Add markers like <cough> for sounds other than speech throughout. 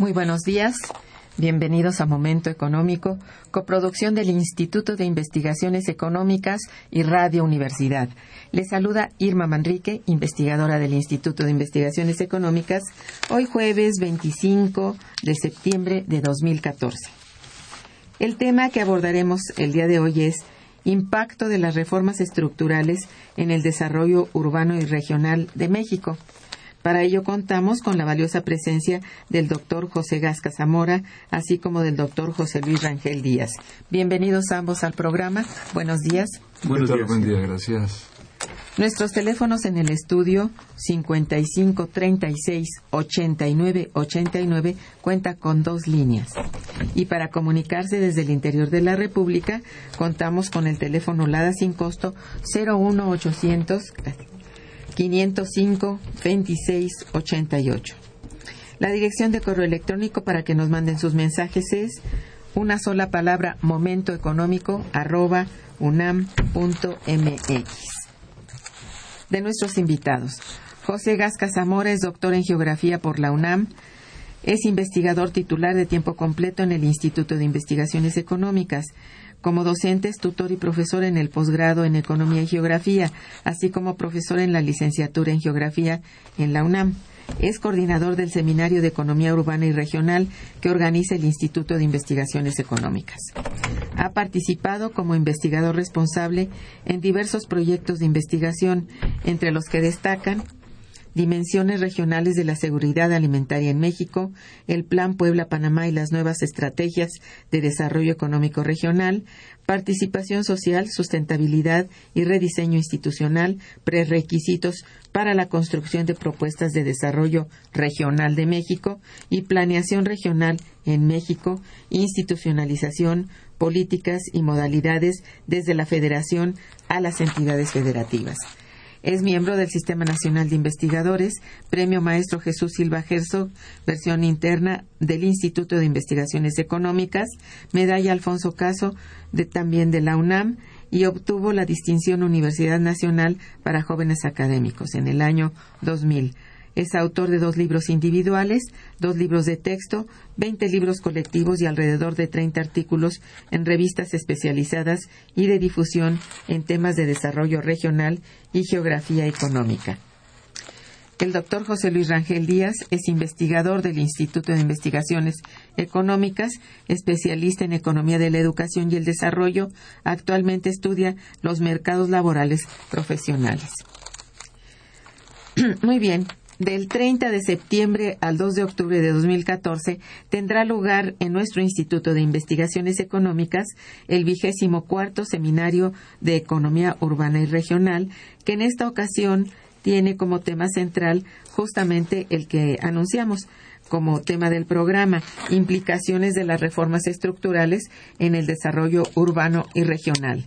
Muy buenos días. Bienvenidos a Momento Económico, coproducción del Instituto de Investigaciones Económicas y Radio Universidad. Les saluda Irma Manrique, investigadora del Instituto de Investigaciones Económicas, hoy jueves 25 de septiembre de 2014. El tema que abordaremos el día de hoy es impacto de las reformas estructurales en el desarrollo urbano y regional de México. Para ello contamos con la valiosa presencia del doctor José Gasca Zamora, así como del doctor José Luis Rangel Díaz. Bienvenidos ambos al programa. Buenos días. Buenos días. Buen día, gracias. Nuestros teléfonos en el estudio 55 36 89 89 cuenta con dos líneas. Y para comunicarse desde el interior de la República, contamos con el teléfono LADA sin costo 01800 505 26 88. La dirección de correo electrónico para que nos manden sus mensajes es una sola palabra momentoeconómico arroba unam.mx. De nuestros invitados, José Gasca Zamora es doctor en geografía por la UNAM, es investigador titular de tiempo completo en el Instituto de Investigaciones Económicas. Como docente es tutor y profesor en el posgrado en Economía y Geografía, así como profesor en la licenciatura en Geografía en la UNAM. Es coordinador del Seminario de Economía Urbana y Regional que organiza el Instituto de Investigaciones Económicas. Ha participado como investigador responsable en diversos proyectos de investigación, entre los que destacan dimensiones regionales de la seguridad alimentaria en México, el Plan Puebla-Panamá y las nuevas estrategias de desarrollo económico regional, participación social, sustentabilidad y rediseño institucional, prerequisitos para la construcción de propuestas de desarrollo regional de México y planeación regional en México, institucionalización, políticas y modalidades desde la Federación a las entidades federativas. Es miembro del Sistema Nacional de Investigadores, Premio Maestro Jesús Silva Herzog, versión interna del Instituto de Investigaciones Económicas, Medalla Alfonso Caso, de, también de la UNAM, y obtuvo la distinción Universidad Nacional para Jóvenes Académicos en el año 2000. Es autor de dos libros individuales, dos libros de texto, 20 libros colectivos y alrededor de 30 artículos en revistas especializadas y de difusión en temas de desarrollo regional y geografía económica. El doctor José Luis Rangel Díaz es investigador del Instituto de Investigaciones Económicas, especialista en economía de la educación y el desarrollo. Actualmente estudia los mercados laborales profesionales. <clears throat> Muy bien. Del 30 de septiembre al 2 de octubre de 2014 tendrá lugar en nuestro Instituto de Investigaciones Económicas el vigésimo cuarto Seminario de Economía Urbana y Regional, que en esta ocasión tiene como tema central justamente el que anunciamos como tema del programa, implicaciones de las reformas estructurales en el desarrollo urbano y regional.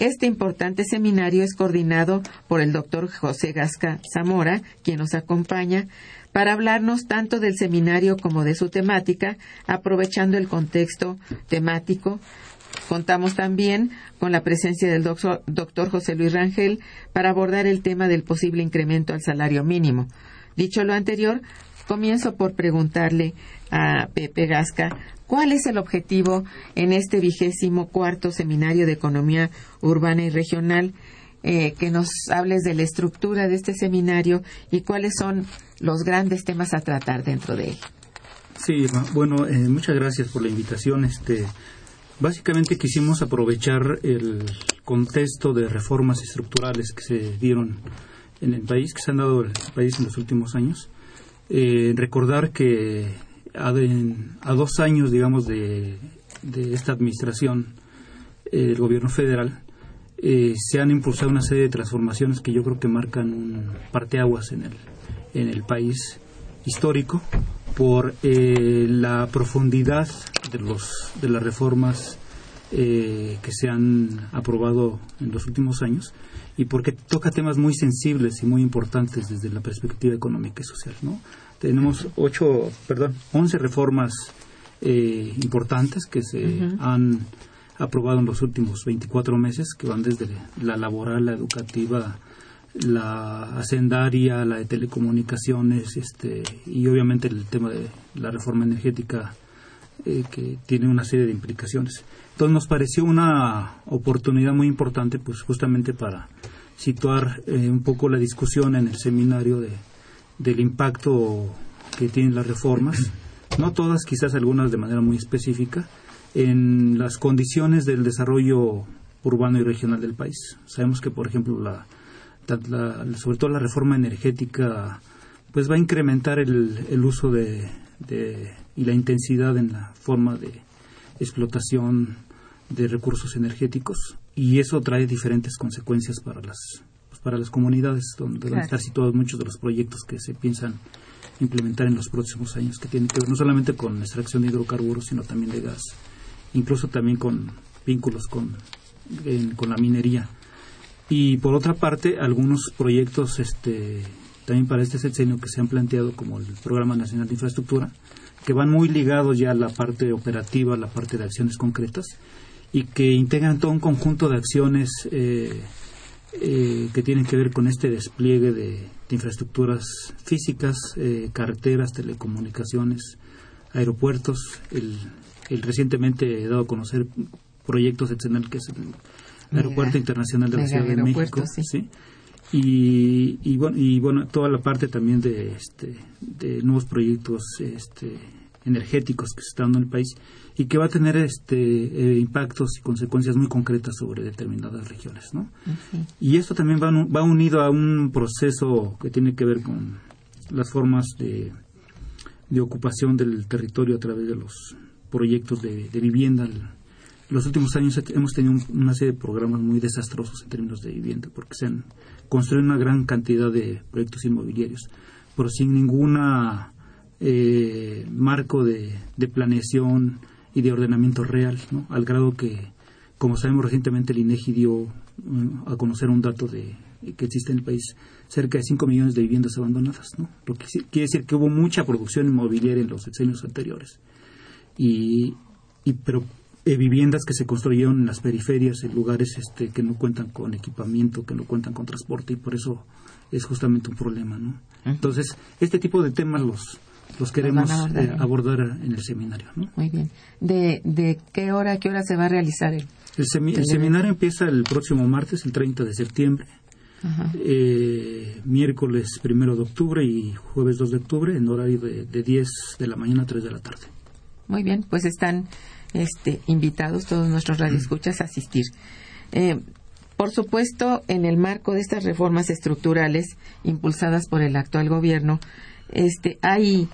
Este importante seminario es coordinado por el doctor José Gasca Zamora, quien nos acompaña, para hablarnos tanto del seminario como de su temática, aprovechando el contexto temático. Contamos también con la presencia del doctor, José Luis Rangel para abordar el tema del posible incremento al salario mínimo. Dicho lo anterior, comienzo por preguntarle a Pepe Gasca ¿Cuál es el objetivo en este vigésimo cuarto seminario de economía urbana y regional? Eh, que nos hables de la estructura de este seminario y cuáles son los grandes temas a tratar dentro de él. Sí, bueno, eh, muchas gracias por la invitación. Este, básicamente quisimos aprovechar el contexto de reformas estructurales que se dieron en el país, que se han dado en el país en los últimos años. Eh, recordar que a, dos años, digamos, de, esta administración, el gobierno federal, eh, se han impulsado una serie de transformaciones que yo creo que marcan un parteaguas en el, en el país histórico por eh, la profundidad de, los, de las reformas eh, que se han aprobado en los últimos años y porque toca temas muy sensibles y muy importantes desde la perspectiva económica y social. ¿no? Tenemos ocho, perdón, once reformas eh, importantes que se han aprobado en los últimos 24 meses, que van desde la laboral, la educativa, la hacendaria, la de telecomunicaciones, este, y obviamente el tema de la reforma energética, eh, que tiene una serie de implicaciones. Entonces nos pareció una oportunidad muy importante, pues justamente para situar eh, un poco la discusión en el seminario de del impacto que tienen las reformas, no todas, quizás algunas de manera muy específica, en las condiciones del desarrollo urbano y regional del país. Sabemos que, por ejemplo, la, sobre todo la reforma energética, pues va a incrementar el, el uso de, y la intensidad en la forma de explotación de recursos energéticos y eso trae diferentes consecuencias para las para las comunidades donde van a estar situados muchos de los proyectos que se piensan implementar en los próximos años, que tienen que ver no solamente con extracción de hidrocarburos, sino también de gas, incluso también con vínculos con, con la minería. Y por otra parte, algunos proyectos este, también para este sexenio que se han planteado, como el Programa Nacional de Infraestructura, que van muy ligados ya a la parte operativa, a la parte de acciones concretas, y que integran todo un conjunto de acciones eh, eh, que tienen que ver con este despliegue de, infraestructuras físicas, eh, carreteras, telecomunicaciones, aeropuertos. El, recientemente he dado a conocer proyectos excelentes que es el Aeropuerto Internacional de la Ciudad de México. Sí. Y, y, bueno, y bueno, toda la parte también de, este, de nuevos proyectos este, energéticos que se están dando en el país y que va a tener este eh, impactos y consecuencias muy concretas sobre determinadas regiones, ¿no? Y esto también va, va unido a un proceso que tiene que ver con las formas de, de ocupación del territorio a través de los proyectos de, vivienda. En los últimos años hemos tenido una serie de programas muy desastrosos en términos de vivienda, porque se han construido una gran cantidad de proyectos inmobiliarios, pero sin ninguna eh, marco de, planeación y de ordenamiento real, ¿no? al grado que, como sabemos recientemente, el INEGI dio mm, a conocer un dato de que existe en el país cerca de 5 millones de viviendas abandonadas, ¿no? lo que quiere decir que hubo mucha producción inmobiliaria en los sexenios anteriores. Y, y pero eh, viviendas que se construyeron en las periferias, en lugares este, que no cuentan con equipamiento, que no cuentan con transporte, y por eso es justamente un problema. ¿no? Entonces, este tipo de temas los, los queremos eh, abordar, en el seminario. Muy bien. ¿De, ¿De qué hora a qué hora se va a realizar el, el, seminario? empieza el próximo martes, el 30 de septiembre, eh, miércoles primero de octubre y jueves 2 de octubre en horario de, de 10 de la mañana a 3 de la tarde. Muy bien, pues están este, invitados todos nuestros radioescuchas a asistir. Eh, por supuesto, en el marco de estas reformas estructurales impulsadas por el actual gobierno, este, hay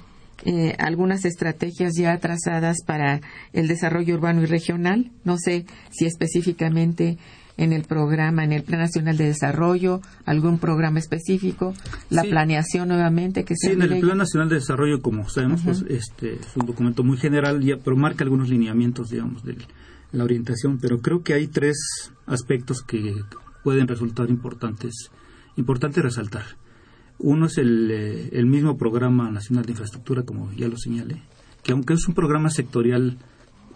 eh, algunas estrategias ya trazadas para el desarrollo urbano y regional. No sé si específicamente en el programa, en el Plan Nacional de Desarrollo, algún programa específico, la planeación nuevamente que se Sí, en el Plan Nacional de Desarrollo, como sabemos, pues este es un documento muy general, ya, pero marca algunos lineamientos, digamos, de la orientación, pero creo que hay tres aspectos que pueden resultar importantes, importante resaltar. Uno es el, eh, el mismo Programa Nacional de Infraestructura, como ya lo señalé, que aunque es un programa sectorial,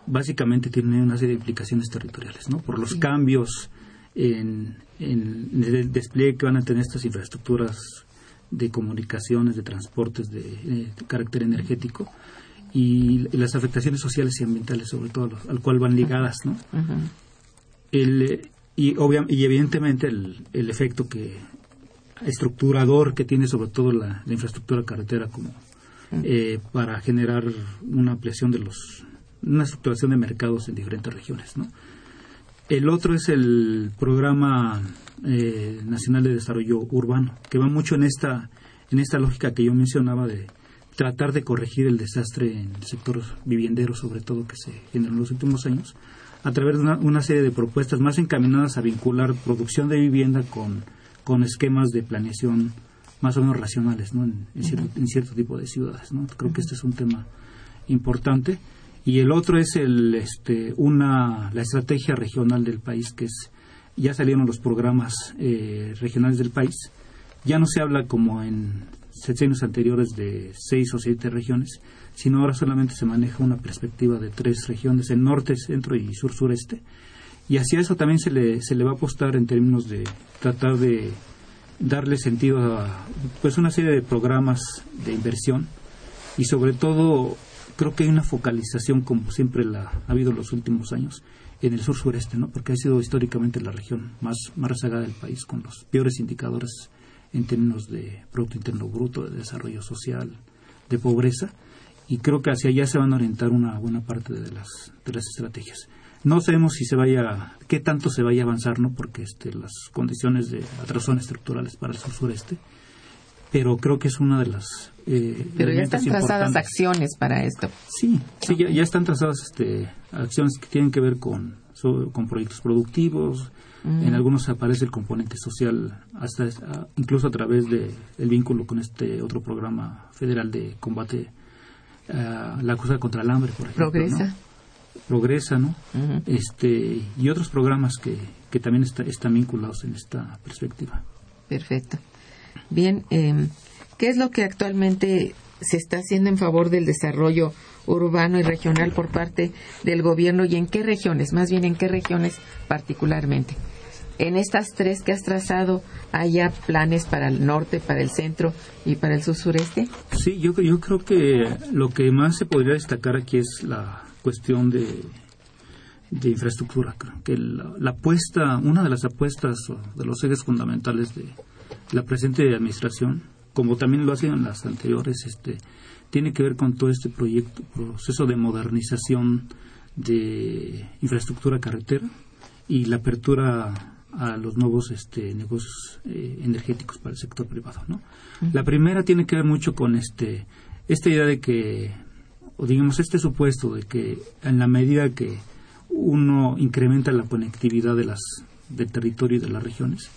básicamente tiene una serie de implicaciones territoriales, ¿no? Por los cambios en, el despliegue que van a tener estas infraestructuras de comunicaciones, de transportes de, eh, carácter energético y, las afectaciones sociales y ambientales, sobre todo, al cual van ligadas, ¿no? el, y, y evidentemente el, el, efecto que estructurador que tiene sobre todo la, infraestructura carretera como eh, para generar una ampliación de los una estructuración de mercados en diferentes regiones. ¿no? El otro es el Programa eh, Nacional de Desarrollo Urbano, que va mucho en esta, en esta lógica que yo mencionaba de tratar de corregir el desastre en el sector viviendero, sobre todo que se generó en los últimos años, a través de una, serie de propuestas más encaminadas a vincular producción de vivienda con, con esquemas de planeación más o menos racionales ¿no? en, cierto, tipo de ciudades. ¿no? Creo que este es un tema importante y el otro es el, este, una, la estrategia regional del país, que es, ya salieron los programas eh, regionales del país, ya no se habla como en años anteriores de seis o siete regiones, sino ahora solamente se maneja una perspectiva de tres regiones, el norte, centro y sur-sureste, y hacia eso también se le, se le va a apostar en términos de tratar de darle sentido a pues una serie de programas de inversión y sobre todo creo que hay una focalización, como siempre la ha habido en los últimos años, en el sur-sureste, ¿no? porque ha sido históricamente la región más, más rezagada del país, con los peores indicadores en términos de Producto Interno Bruto, de desarrollo social, de pobreza, y creo que hacia allá se van a orientar una buena parte de las, de las estrategias. No sabemos si se vaya, qué tanto se vaya a avanzar, ¿no? porque este, las condiciones de atrasón estructurales para el sur-sureste pero creo que es una de las eh, pero ya están trazadas acciones para esto. Sí sí ya, están trazadas este, acciones que tienen que ver con con proyectos productivos. Mm. en algunos aparece el componente social hasta incluso a través de el vínculo con este otro programa federal de combate a la cosa contra el hambre por ejemplo progresa progresa no este y otros programas que que también están vinculados en esta perspectiva. Perfecto. Bien, eh, ¿qué es lo que actualmente se está haciendo en favor del desarrollo urbano y regional por parte del gobierno y en qué regiones, más bien en qué regiones particularmente? En estas tres que has trazado, ¿hay ya planes para el norte, para el centro y para el sur sureste? Sí, yo, yo creo que lo que más se podría destacar aquí es la cuestión de, de infraestructura. que la, la, apuesta, una de las apuestas de los ejes fundamentales de, la presente administración, como también lo hacen las anteriores, este, tiene que ver con todo este proyecto, proceso de modernización de infraestructura carretera y la apertura a los nuevos este, negocios eh, energéticos para el sector privado. ¿no? La primera tiene que ver mucho con este, esta idea de que, o digamos, este supuesto de que en la medida que uno incrementa la conectividad de las, del territorio y de las regiones,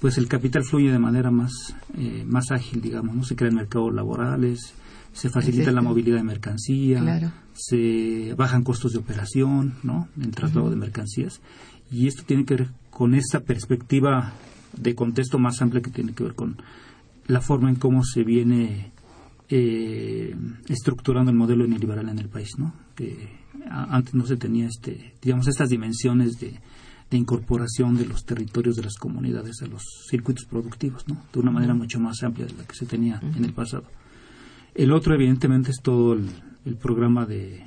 pues el capital fluye de manera más, eh, más ágil, digamos, ¿no? Se crean mercados laborales, se facilita la movilidad de mercancía, se bajan costos de operación, ¿no? En traslado de mercancías. Y esto tiene que ver con esta perspectiva de contexto más amplia que tiene que ver con la forma en cómo se viene eh, estructurando el modelo neoliberal en el país, ¿no? Que antes no se tenía, este, digamos, estas dimensiones de de incorporación de los territorios de las comunidades a los circuitos productivos, ¿no? de una manera mucho más amplia de la que se tenía en el pasado. El otro, evidentemente, es todo el, programa de,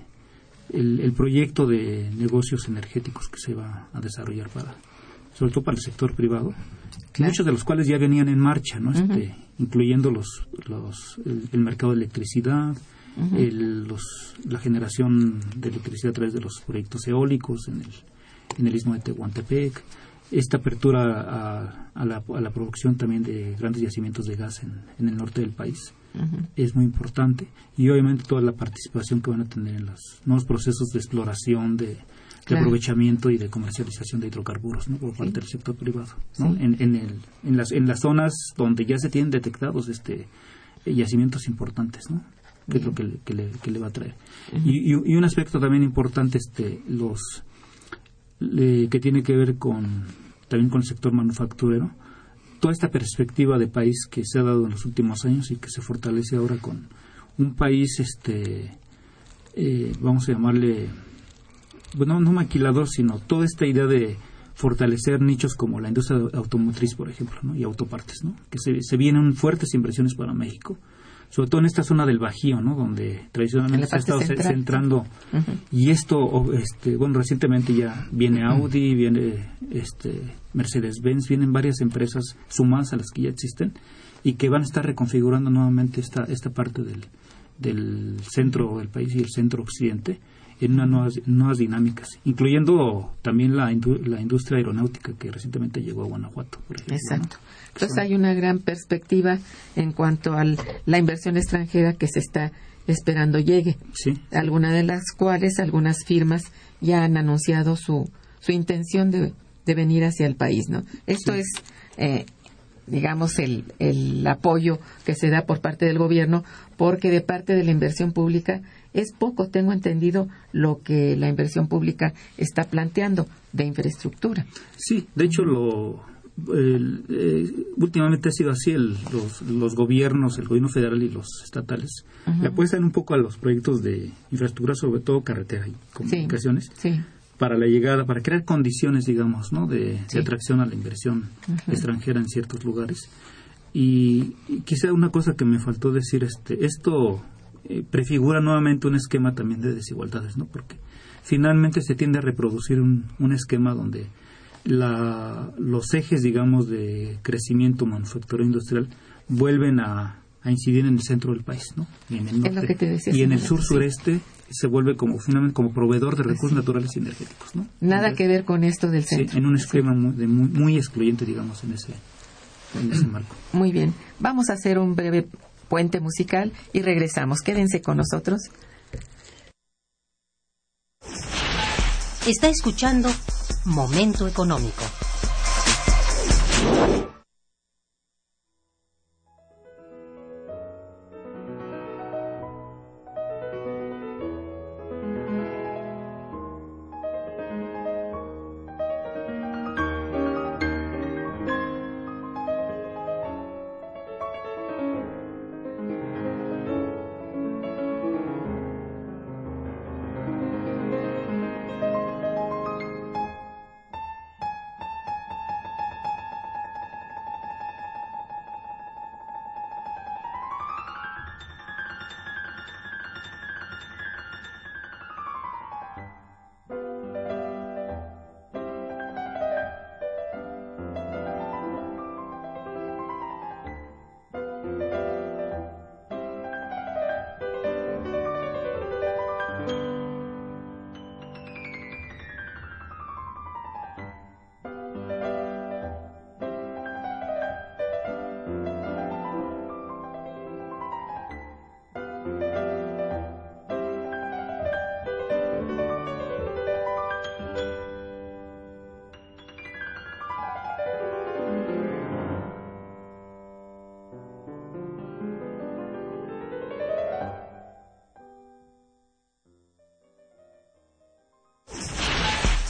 el, proyecto de negocios energéticos que se va a desarrollar para, sobre todo para el sector privado, muchos de los cuales ya venían en marcha, ¿no? Este, incluyendo los, los el, mercado de electricidad, los, la generación de electricidad a través de los proyectos eólicos en el, en el istmo de Tehuantepec, esta apertura a, a, la, a, la, producción también de grandes yacimientos de gas en, en el norte del país es muy importante. Y obviamente toda la participación que van a tener en los nuevos procesos de exploración, de, aprovechamiento y de comercialización de hidrocarburos ¿no? por parte del sector privado ¿no? en, en, el, en, las, en las zonas donde ya se tienen detectados este yacimientos importantes ¿no? que es lo que le, que le, que le va a traer y, y, un aspecto también importante este los que tiene que ver con también con el sector manufacturero toda esta perspectiva de país que se ha dado en los últimos años y que se fortalece ahora con un país, este, eh, vamos a llamarle, bueno, no maquilador, sino toda esta idea de fortalecer nichos como la industria automotriz, por ejemplo, ¿no? y autopartes, ¿no? que se, se vienen fuertes inversiones para México sobre todo en esta zona del Bajío, ¿no? Donde tradicionalmente se ha estado centrando. Y esto, este, bueno, recientemente ya viene Audi, viene este, Mercedes-Benz, vienen varias empresas sumadas a las que ya existen y que van a estar reconfigurando nuevamente esta, esta parte del, del centro del país y el centro occidente en unas nuevas, nuevas dinámicas, incluyendo también la, la industria aeronáutica que recientemente llegó a Guanajuato. Por ejemplo, Exacto. Entonces hay una gran perspectiva en cuanto a la inversión extranjera que se está esperando llegue. Sí. Algunas de las cuales algunas firmas ya han anunciado su, su intención de, de venir hacia el país, ¿no? Esto es eh, digamos, el, el apoyo que se da por parte del gobierno, porque de parte de la inversión pública es poco, tengo entendido, lo que la inversión pública está planteando de infraestructura. Sí, de hecho, lo, eh, últimamente ha sido así, los, los, gobiernos, el gobierno federal y los estatales, le apuestan un poco a los proyectos de infraestructura, sobre todo carretera y comunicaciones. sí para la llegada, para crear condiciones, digamos, ¿no? de, atracción a la inversión extranjera en ciertos lugares. Y, quizá una cosa que me faltó decir, este, esto eh, prefigura nuevamente un esquema también de desigualdades, ¿no? Porque finalmente se tiende a reproducir un, un esquema donde la, los ejes, digamos, de crecimiento manufacturero industrial vuelven a, a incidir en el centro del país, ¿no? Y en el norte. y en el sur-sureste se vuelve como finalmente como proveedor de recursos naturales y energéticos, ¿no? Nada que ver con esto del centro. Sí, en un esquema muy, excluyente, digamos, en ese, en ese <clears throat> marco. Muy bien. Vamos a hacer un breve puente musical y regresamos. Quédense con nosotros. Está escuchando Momento Económico.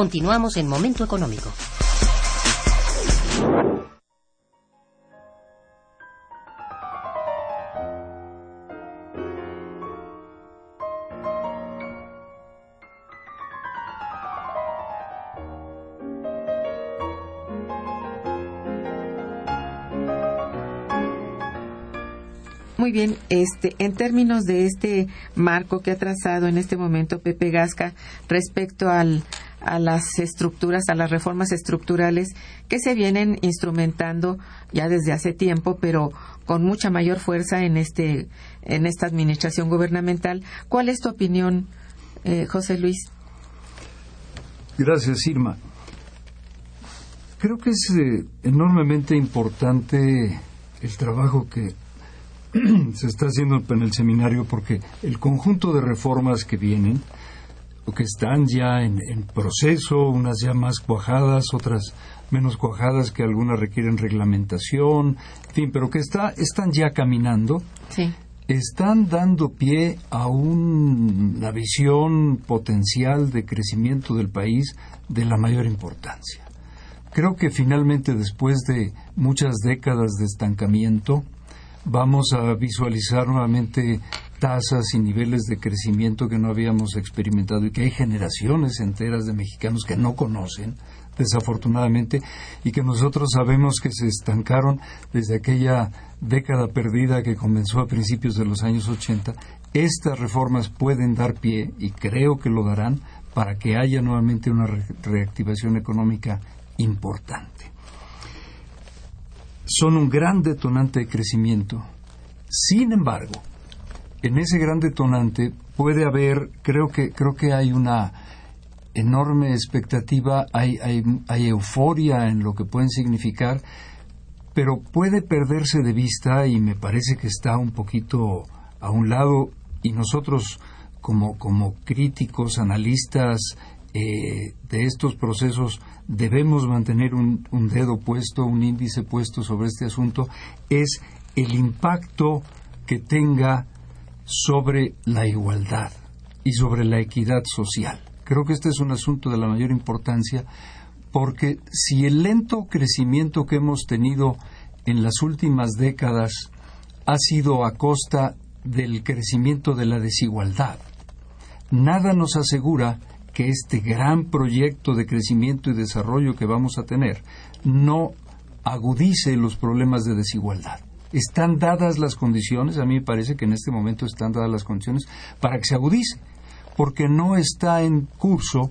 Continuamos en Momento Económico. Muy bien, este, en términos de este marco que ha trazado en este momento Pepe Gasca respecto al, a las estructuras, a las reformas estructurales que se vienen instrumentando ya desde hace tiempo, pero con mucha mayor fuerza en este, en esta administración gubernamental. ¿Cuál es tu opinión, eh, José Luis? Gracias, Irma. Creo que es eh, enormemente importante el trabajo que <clears throat> se está haciendo en el seminario porque el conjunto de reformas que vienen, o que están ya en, proceso, unas ya más cuajadas, otras menos cuajadas, que algunas requieren reglamentación, en fin, pero que está, están ya caminando, están dando pie a una visión potencial de crecimiento del país de la mayor importancia. Creo que finalmente, después de muchas décadas de estancamiento, vamos a visualizar nuevamente tasas y niveles de crecimiento que no habíamos experimentado y que hay generaciones enteras de mexicanos que no conocen, desafortunadamente, y que nosotros sabemos que se estancaron desde aquella década perdida que comenzó a principios de los años 80. Estas reformas pueden dar pie, y creo que lo darán, para que haya nuevamente una reactivación económica importante son un gran detonante de crecimiento. Sin embargo, en ese gran detonante puede haber, creo que, creo que hay una enorme expectativa, hay, euforia en lo que pueden significar, pero puede perderse de vista y me parece que está un poquito a un lado y nosotros como, como críticos, analistas eh, de estos procesos debemos mantener un, dedo puesto, un índice puesto sobre este asunto, es el impacto que tenga sobre la igualdad y sobre la equidad social. Creo que este es un asunto de la mayor importancia porque si el lento crecimiento que hemos tenido en las últimas décadas ha sido a costa del crecimiento de la desigualdad, nada nos asegura que este gran proyecto de crecimiento y desarrollo que vamos a tener no agudice los problemas de desigualdad. Están dadas las condiciones, a mí me parece que en este momento están dadas las condiciones para que se agudice, porque no está en curso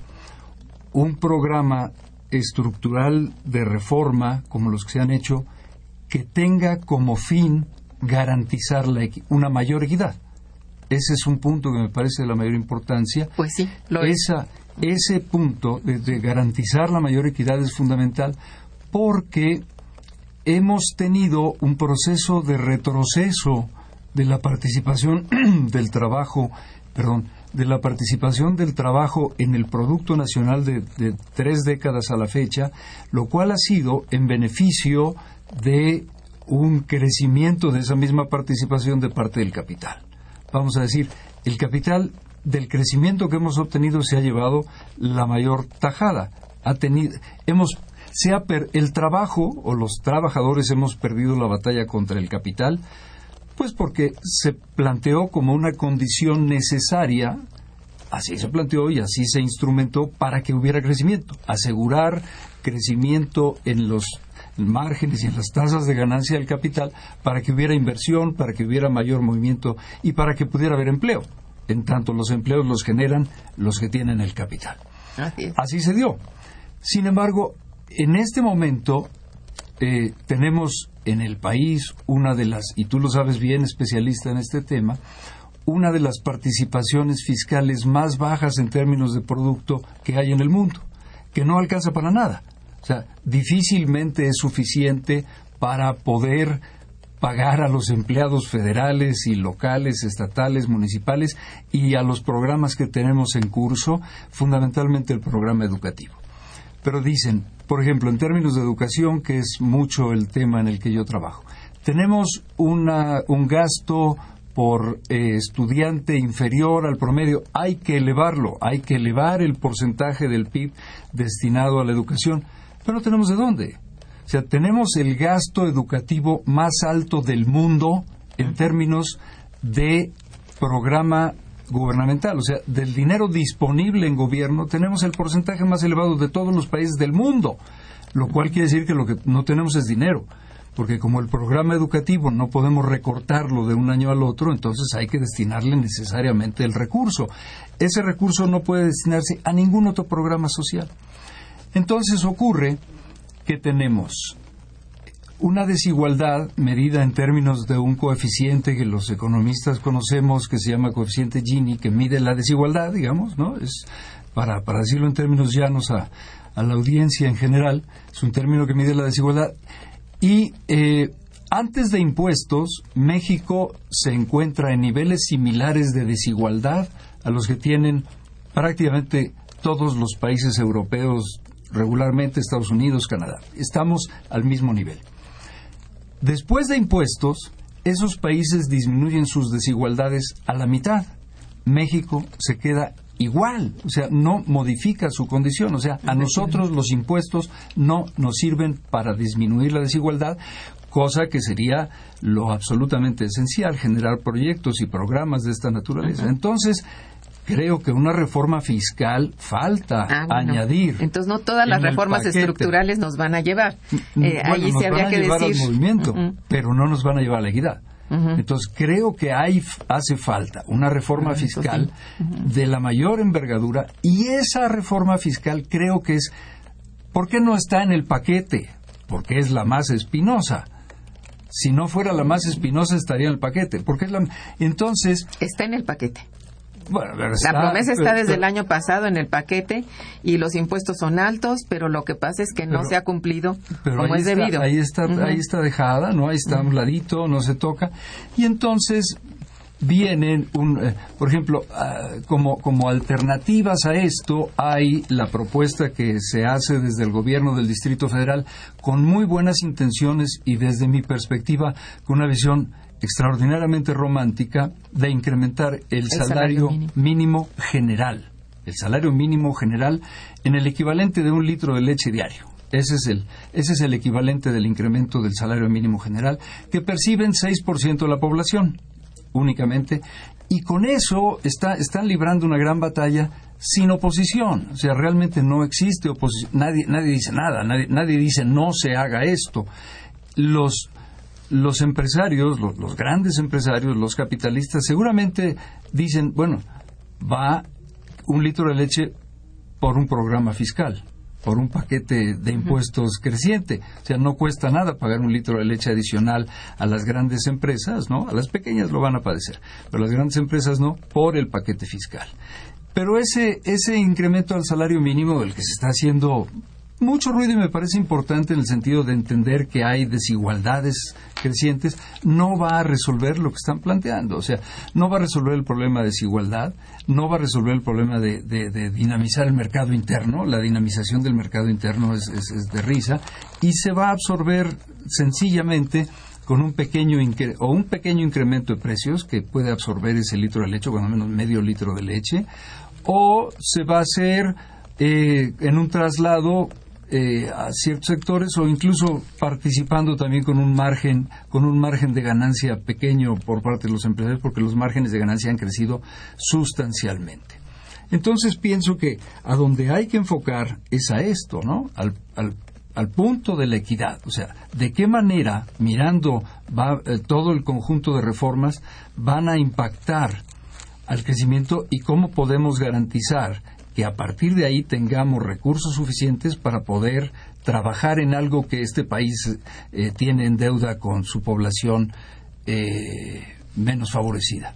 un programa estructural de reforma como los que se han hecho que tenga como fin garantizar una mayor equidad. Ese es un punto que me parece de la mayor importancia. Pues sí, lo Esa, Ese punto de, garantizar la mayor equidad es fundamental porque hemos tenido un proceso de retroceso de la participación <clears throat> del trabajo, perdón, de la participación del trabajo en el Producto Nacional de, tres décadas a la fecha, lo cual ha sido en beneficio de un crecimiento de esa misma participación de parte del capital vamos a decir, el capital del crecimiento que hemos obtenido se ha llevado la mayor tajada. Ha tenido, hemos, se ha el trabajo o los trabajadores hemos perdido la batalla contra el capital, pues porque se planteó como una condición necesaria, así se planteó y así se instrumentó para que hubiera crecimiento, asegurar crecimiento en los márgenes y en las tasas de ganancia del capital para que hubiera inversión, para que hubiera mayor movimiento y para que pudiera haber empleo. En tanto, los empleos los generan los que tienen el capital. Así, se dio. Sin embargo, en este momento eh, tenemos en el país una de las, y tú lo sabes bien, especialista en este tema, una de las participaciones fiscales más bajas en términos de producto que hay en el mundo, que no alcanza para nada. O sea, difícilmente es suficiente para poder pagar a los empleados federales y locales, estatales, municipales y a los programas que tenemos en curso, fundamentalmente el programa educativo. Pero dicen, por ejemplo, en términos de educación, que es mucho el tema en el que yo trabajo, tenemos un gasto por eh, estudiante inferior al promedio. Hay que elevarlo, hay que elevar el porcentaje del PIB destinado a la educación. Pero no tenemos de dónde. O sea, tenemos el gasto educativo más alto del mundo en términos de programa gubernamental, o sea, del dinero disponible en gobierno, tenemos el porcentaje más elevado de todos los países del mundo, lo cual quiere decir que lo que no tenemos es dinero, porque como el programa educativo no podemos recortarlo de un año al otro, entonces hay que destinarle necesariamente el recurso. Ese recurso no puede destinarse a ningún otro programa social. Entonces ocurre que tenemos una desigualdad medida en términos de un coeficiente que los economistas conocemos que se llama coeficiente Gini, que mide la desigualdad, digamos, ¿no? Es para, para decirlo en términos llanos a, a la audiencia en general, es un término que mide la desigualdad. Y eh, antes de impuestos, México se encuentra en niveles similares de desigualdad a los que tienen prácticamente todos los países europeos regularmente, Estados Unidos, Canadá. Estamos al mismo nivel. Después de impuestos, esos países disminuyen sus desigualdades a la mitad. México se queda igual, o sea, no modifica su condición, o sea, a nosotros los impuestos no nos sirven para disminuir la desigualdad, cosa que sería lo absolutamente esencial, generar proyectos y programas de esta naturaleza. Entonces, creo que una reforma fiscal falta Ah, bueno. añadir. Entonces no todas las reformas estructurales nos van a llevar. Eh, Bueno, ahí nos se van habría a que llevar decir. al movimiento, pero no nos van a llevar a la equidad. Entonces creo que hay, hace falta una reforma Ah, fiscal de la mayor envergadura y esa reforma fiscal creo que es, ¿por qué no está en el paquete? Porque es la más espinosa. Si no fuera la más espinosa estaría en el paquete. Porque es la, entonces, Está en el paquete. Bueno, La promesa está desde el año pasado en el paquete y los impuestos son altos, pero lo que pasa es que no Pero- se ha cumplido como es está, debido. Ahí está, Ujú. ahí está dejada, ¿no? Ahí está a un ladito, no se toca. Y entonces vienen, un, eh, por ejemplo, ah, como, como alternativas a esto, hay la propuesta que se hace desde el gobierno del Distrito Federal con muy buenas intenciones y desde mi perspectiva con una visión extraordinariamente romántica de incrementar el, salario salario mínimo. mínimo general, el salario mínimo general en el equivalente de un litro de leche diario. Ese es el, ese es el equivalente del incremento del salario mínimo general que perciben 6% de la población únicamente y con eso está, están librando una gran batalla sin oposición. O sea, realmente no existe oposición. Nadie, nadie dice nada, nadie, nadie dice no se haga esto. Los, los empresarios, los, los grandes empresarios, los capitalistas, seguramente dicen, bueno, va un litro de leche por un programa fiscal, por un paquete de impuestos creciente. O sea, no cuesta nada pagar un litro de leche adicional a las grandes empresas, ¿no? A las pequeñas lo van a padecer, pero las grandes empresas no, por el paquete fiscal. Pero ese, ese incremento al salario mínimo del que se está haciendo mucho ruido y me parece importante en el sentido de entender que hay desigualdades crecientes, no va a resolver lo que están planteando. O sea, no va a resolver el problema de desigualdad, no va a resolver el problema de, dinamizar el mercado interno. La dinamización del mercado interno es, de risa y se va a absorber sencillamente con un pequeño o un pequeño incremento de precios que puede absorber ese litro de leche, cuando menos medio litro de leche, o se va a hacer eh, en un traslado eh, a ciertos sectores o incluso participando también con un margen con un margen de ganancia pequeño por parte de los empresarios porque los márgenes de ganancia han crecido sustancialmente. Entonces pienso que a donde hay que enfocar es a esto, ¿no? Al, al- al punto de la equidad. O sea, de qué manera, mirando eh, todo el conjunto de reformas, van a impactar al crecimiento y cómo podemos garantizar que a partir de ahí tengamos recursos suficientes para poder trabajar en algo que este país eh, tiene en deuda con su población eh, menos favorecida,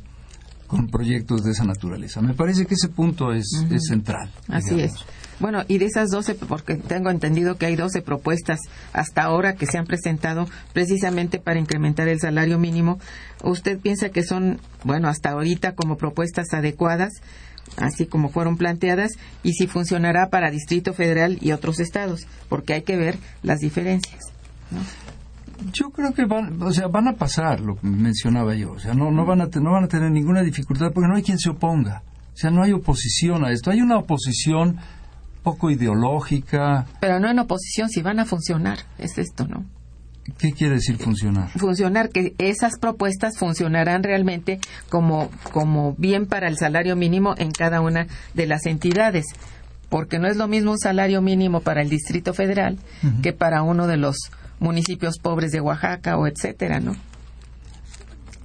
con proyectos de esa naturaleza. Me parece que ese punto es, es central. Así es. Bueno, y de esas 12, porque tengo entendido que hay 12 propuestas hasta ahora que se han presentado precisamente para incrementar el salario mínimo, ¿usted piensa que son, bueno, hasta ahorita como propuestas adecuadas, así como fueron planteadas, y si funcionará para Distrito Federal y otros estados? Porque hay que ver las diferencias. Yo creo que van, o sea, van a pasar, lo que mencionaba yo. O sea, no, no, van a, no van a tener ninguna dificultad porque no hay quien se oponga. O sea, no hay oposición a esto. Hay una oposición poco ideológica. Pero no en oposición, si van a funcionar, es esto, ¿no? ¿Qué quiere decir funcionar? Funcionar, que esas propuestas funcionarán realmente como, como bien para el salario mínimo en cada una de las entidades. Porque no es lo mismo un salario mínimo para el Distrito Federal que para uno de los municipios pobres de Oaxaca o etcétera, ¿no?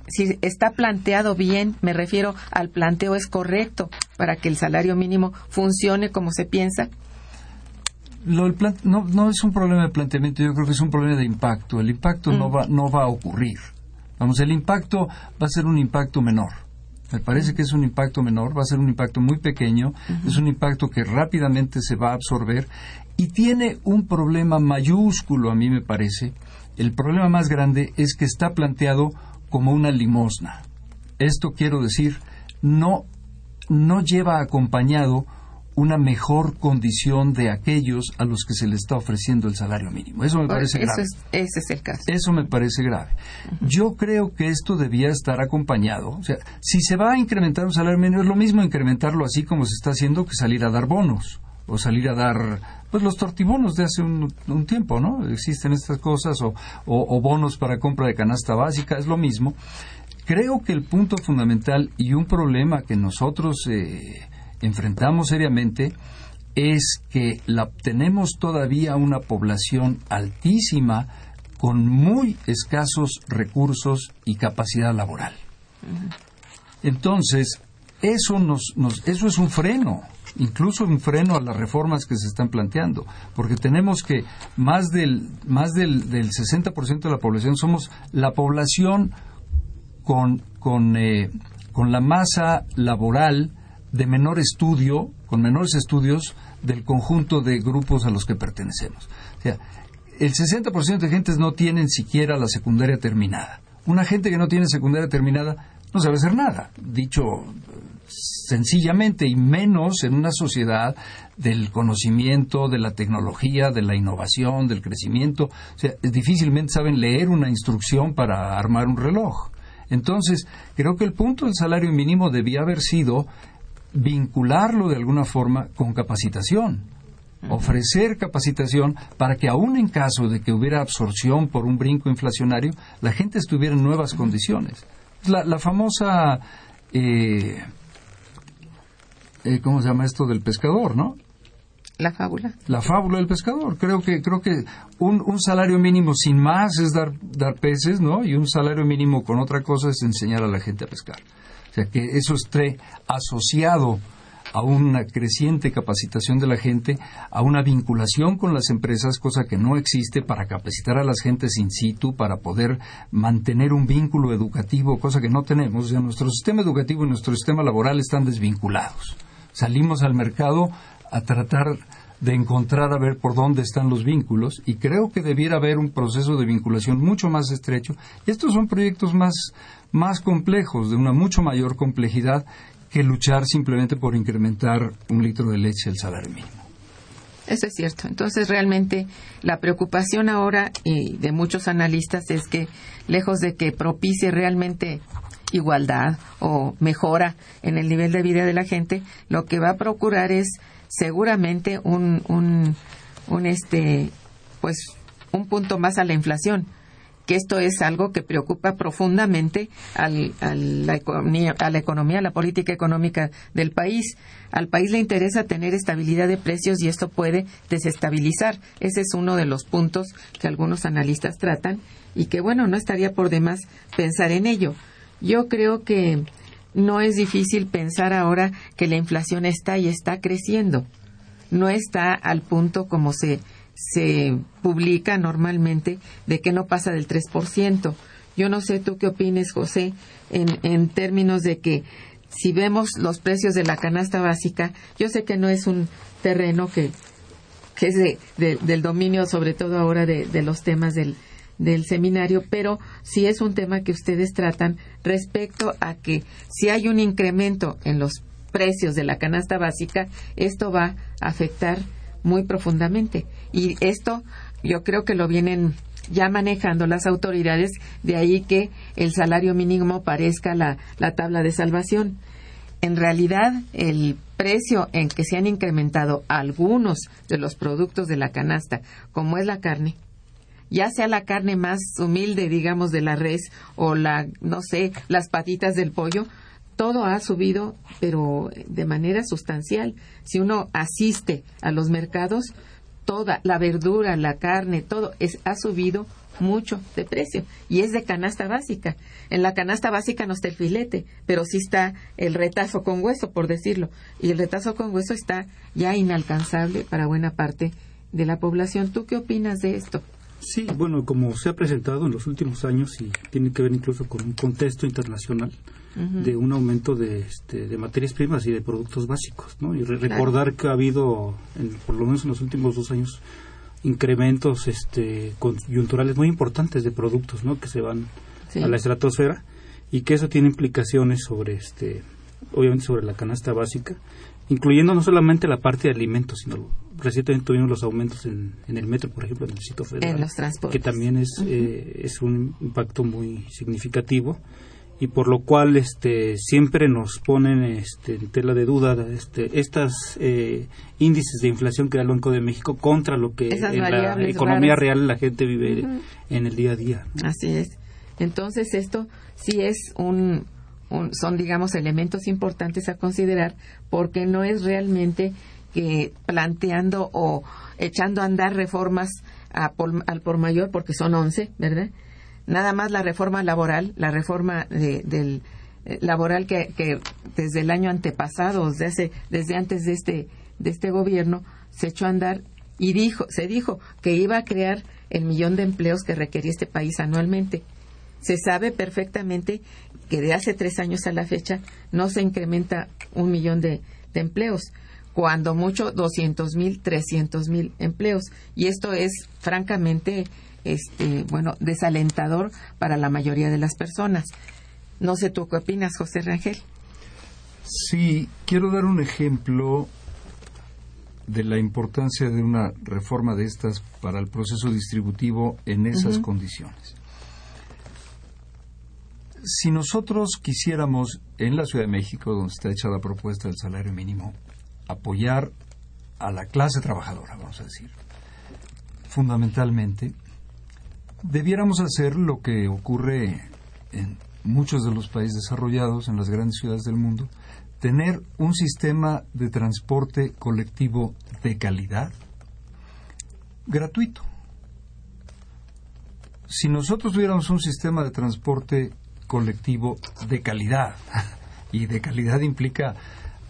Si está planteado bien, me refiero al planteo es correcto para que el salario mínimo funcione como se piensa. Lo no, no es un problema de planteamiento, yo creo que es un problema de impacto. El impacto no, va, no va a ocurrir. Vamos, el impacto va a ser un impacto menor. Me parece que es un impacto menor, va a ser un impacto muy pequeño, es un impacto que rápidamente se va a absorber y tiene un problema mayúsculo, a mí me parece. El problema más grande es que está planteado como una limosna. Esto quiero decir, no, no lleva acompañado una mejor condición de aquellos a los que se le está ofreciendo el salario mínimo. Eso me parece grave. ese es el caso. Eso me parece grave. Yo creo que esto debía estar acompañado. O sea, si se va a incrementar un salario mínimo, es lo mismo incrementarlo así como se está haciendo que salir a dar bonos o salir a dar pues los tortibonos de hace un, tiempo, ¿no? Existen estas cosas o, o, bonos para compra de canasta básica, es lo mismo. Creo que el punto fundamental y un problema que nosotros eh, enfrentamos seriamente es que la, tenemos todavía una población altísima con muy escasos recursos y capacidad laboral. Entonces, eso, nos, nos, eso es un freno, incluso un freno a las reformas que se están planteando, porque tenemos que más del, más del, del 60% de la población somos la población con, con, eh, con la masa laboral de menor estudio, con menores estudios del conjunto de grupos a los que pertenecemos. O sea, el 60% de gentes no tienen siquiera la secundaria terminada. Una gente que no tiene secundaria terminada no sabe hacer nada. Dicho sencillamente y menos en una sociedad del conocimiento, de la tecnología, de la innovación, del crecimiento. O sea, difícilmente saben leer una instrucción para armar un reloj. Entonces, creo que el punto del salario mínimo debía haber sido vincularlo de alguna forma con capacitación, ofrecer capacitación para que aún en caso de que hubiera absorción por un brinco inflacionario, la gente estuviera en nuevas condiciones. La, famosa, eh, eh, ¿cómo se llama esto del pescador, no? La fábula. La fábula del pescador. Creo que, creo que un, un, salario mínimo sin más es dar, dar peces, ¿no? Y un salario mínimo con otra cosa es enseñar a la gente a pescar que eso esté asociado a una creciente capacitación de la gente, a una vinculación con las empresas, cosa que no existe para capacitar a las gentes in situ, para poder mantener un vínculo educativo, cosa que no tenemos. nuestro sistema educativo y nuestro sistema laboral están desvinculados. Salimos al mercado a tratar de encontrar a ver por dónde están los vínculos y creo que debiera haber un proceso de vinculación mucho más estrecho. Estos son proyectos más, más complejos, de una mucho mayor complejidad que luchar simplemente por incrementar un litro de leche el salario mínimo. Eso es cierto. Entonces, realmente la preocupación ahora y de muchos analistas es que, lejos de que propicie realmente igualdad o mejora en el nivel de vida de la gente, lo que va a procurar es seguramente un, un, un este, pues, un punto más a la inflación que esto es algo que preocupa profundamente al, a, la economía, a la economía, a la política económica del país. Al país le interesa tener estabilidad de precios y esto puede desestabilizar. Ese es uno de los puntos que algunos analistas tratan y que, bueno, no estaría por demás pensar en ello. Yo creo que no es difícil pensar ahora que la inflación está y está creciendo. No está al punto como se se publica normalmente de que no pasa del 3%. Yo no sé tú qué opines, José, en, en términos de que si vemos los precios de la canasta básica, yo sé que no es un terreno que, que es de, del dominio, sobre todo ahora, de, de los temas del, del seminario, pero sí es un tema que ustedes tratan respecto a que si hay un incremento en los precios de la canasta básica, esto va a afectar muy profundamente. Y esto yo creo que lo vienen ya manejando las autoridades, de ahí que el salario mínimo parezca la, la tabla de salvación. En realidad, el precio en que se han incrementado algunos de los productos de la canasta, como es la carne, ya sea la carne más humilde, digamos, de la res o la, no sé, las patitas del pollo, todo ha subido, pero de manera sustancial. Si uno asiste a los mercados, toda la verdura, la carne, todo es, ha subido mucho de precio y es de canasta básica. En la canasta básica no está el filete, pero sí está el retazo con hueso, por decirlo. Y el retazo con hueso está ya inalcanzable para buena parte de la población. ¿Tú qué opinas de esto? Sí, bueno, como se ha presentado en los últimos años y tiene que ver incluso con un contexto internacional de un aumento de, este, de materias primas y de productos básicos, ¿no? Y recordar que ha habido, en, por lo menos en los últimos dos años, incrementos este, coyunturales muy importantes de productos, ¿no? Que se van a la estratosfera y que eso tiene implicaciones sobre, este, obviamente, sobre la canasta básica incluyendo no solamente la parte de alimentos, sino recientemente tuvimos los aumentos en, el metro, por ejemplo, en el sitio federal, en los transportes. que también es, eh, es un impacto muy significativo y por lo cual este siempre nos ponen este, en tela de duda este estas eh, índices de inflación que da el Banco de México contra lo que en la economía real la gente vive en el día a día. Así es. Entonces esto sí es un son, digamos, elementos importantes a considerar porque no es realmente que planteando o echando a andar reformas al por mayor, porque son 11, ¿verdad? Nada más la reforma laboral, la reforma del eh, laboral que, desde el año antepasado, desde, desde antes de este, de este gobierno, se echó a andar y dijo, se dijo que iba a crear el millón de empleos que requería este país anualmente. Se sabe perfectamente que de hace tres años a la fecha no se incrementa un millón de, empleos, cuando mucho doscientos mil, trescientos mil empleos. Y esto es francamente, este, bueno, desalentador para la mayoría de las personas. No sé tú qué opinas, José Rangel. Sí, quiero dar un ejemplo de la importancia de una reforma de estas para el proceso distributivo en esas condiciones si nosotros quisiéramos en la Ciudad de México, donde está hecha la propuesta del salario mínimo, apoyar a la clase trabajadora, vamos a decir, fundamentalmente, debiéramos hacer lo que ocurre en muchos de los países desarrollados, en las grandes ciudades del mundo, tener un sistema de transporte colectivo de calidad gratuito. Si nosotros tuviéramos un sistema de transporte colectivo de calidad. <laughs> Y de calidad implica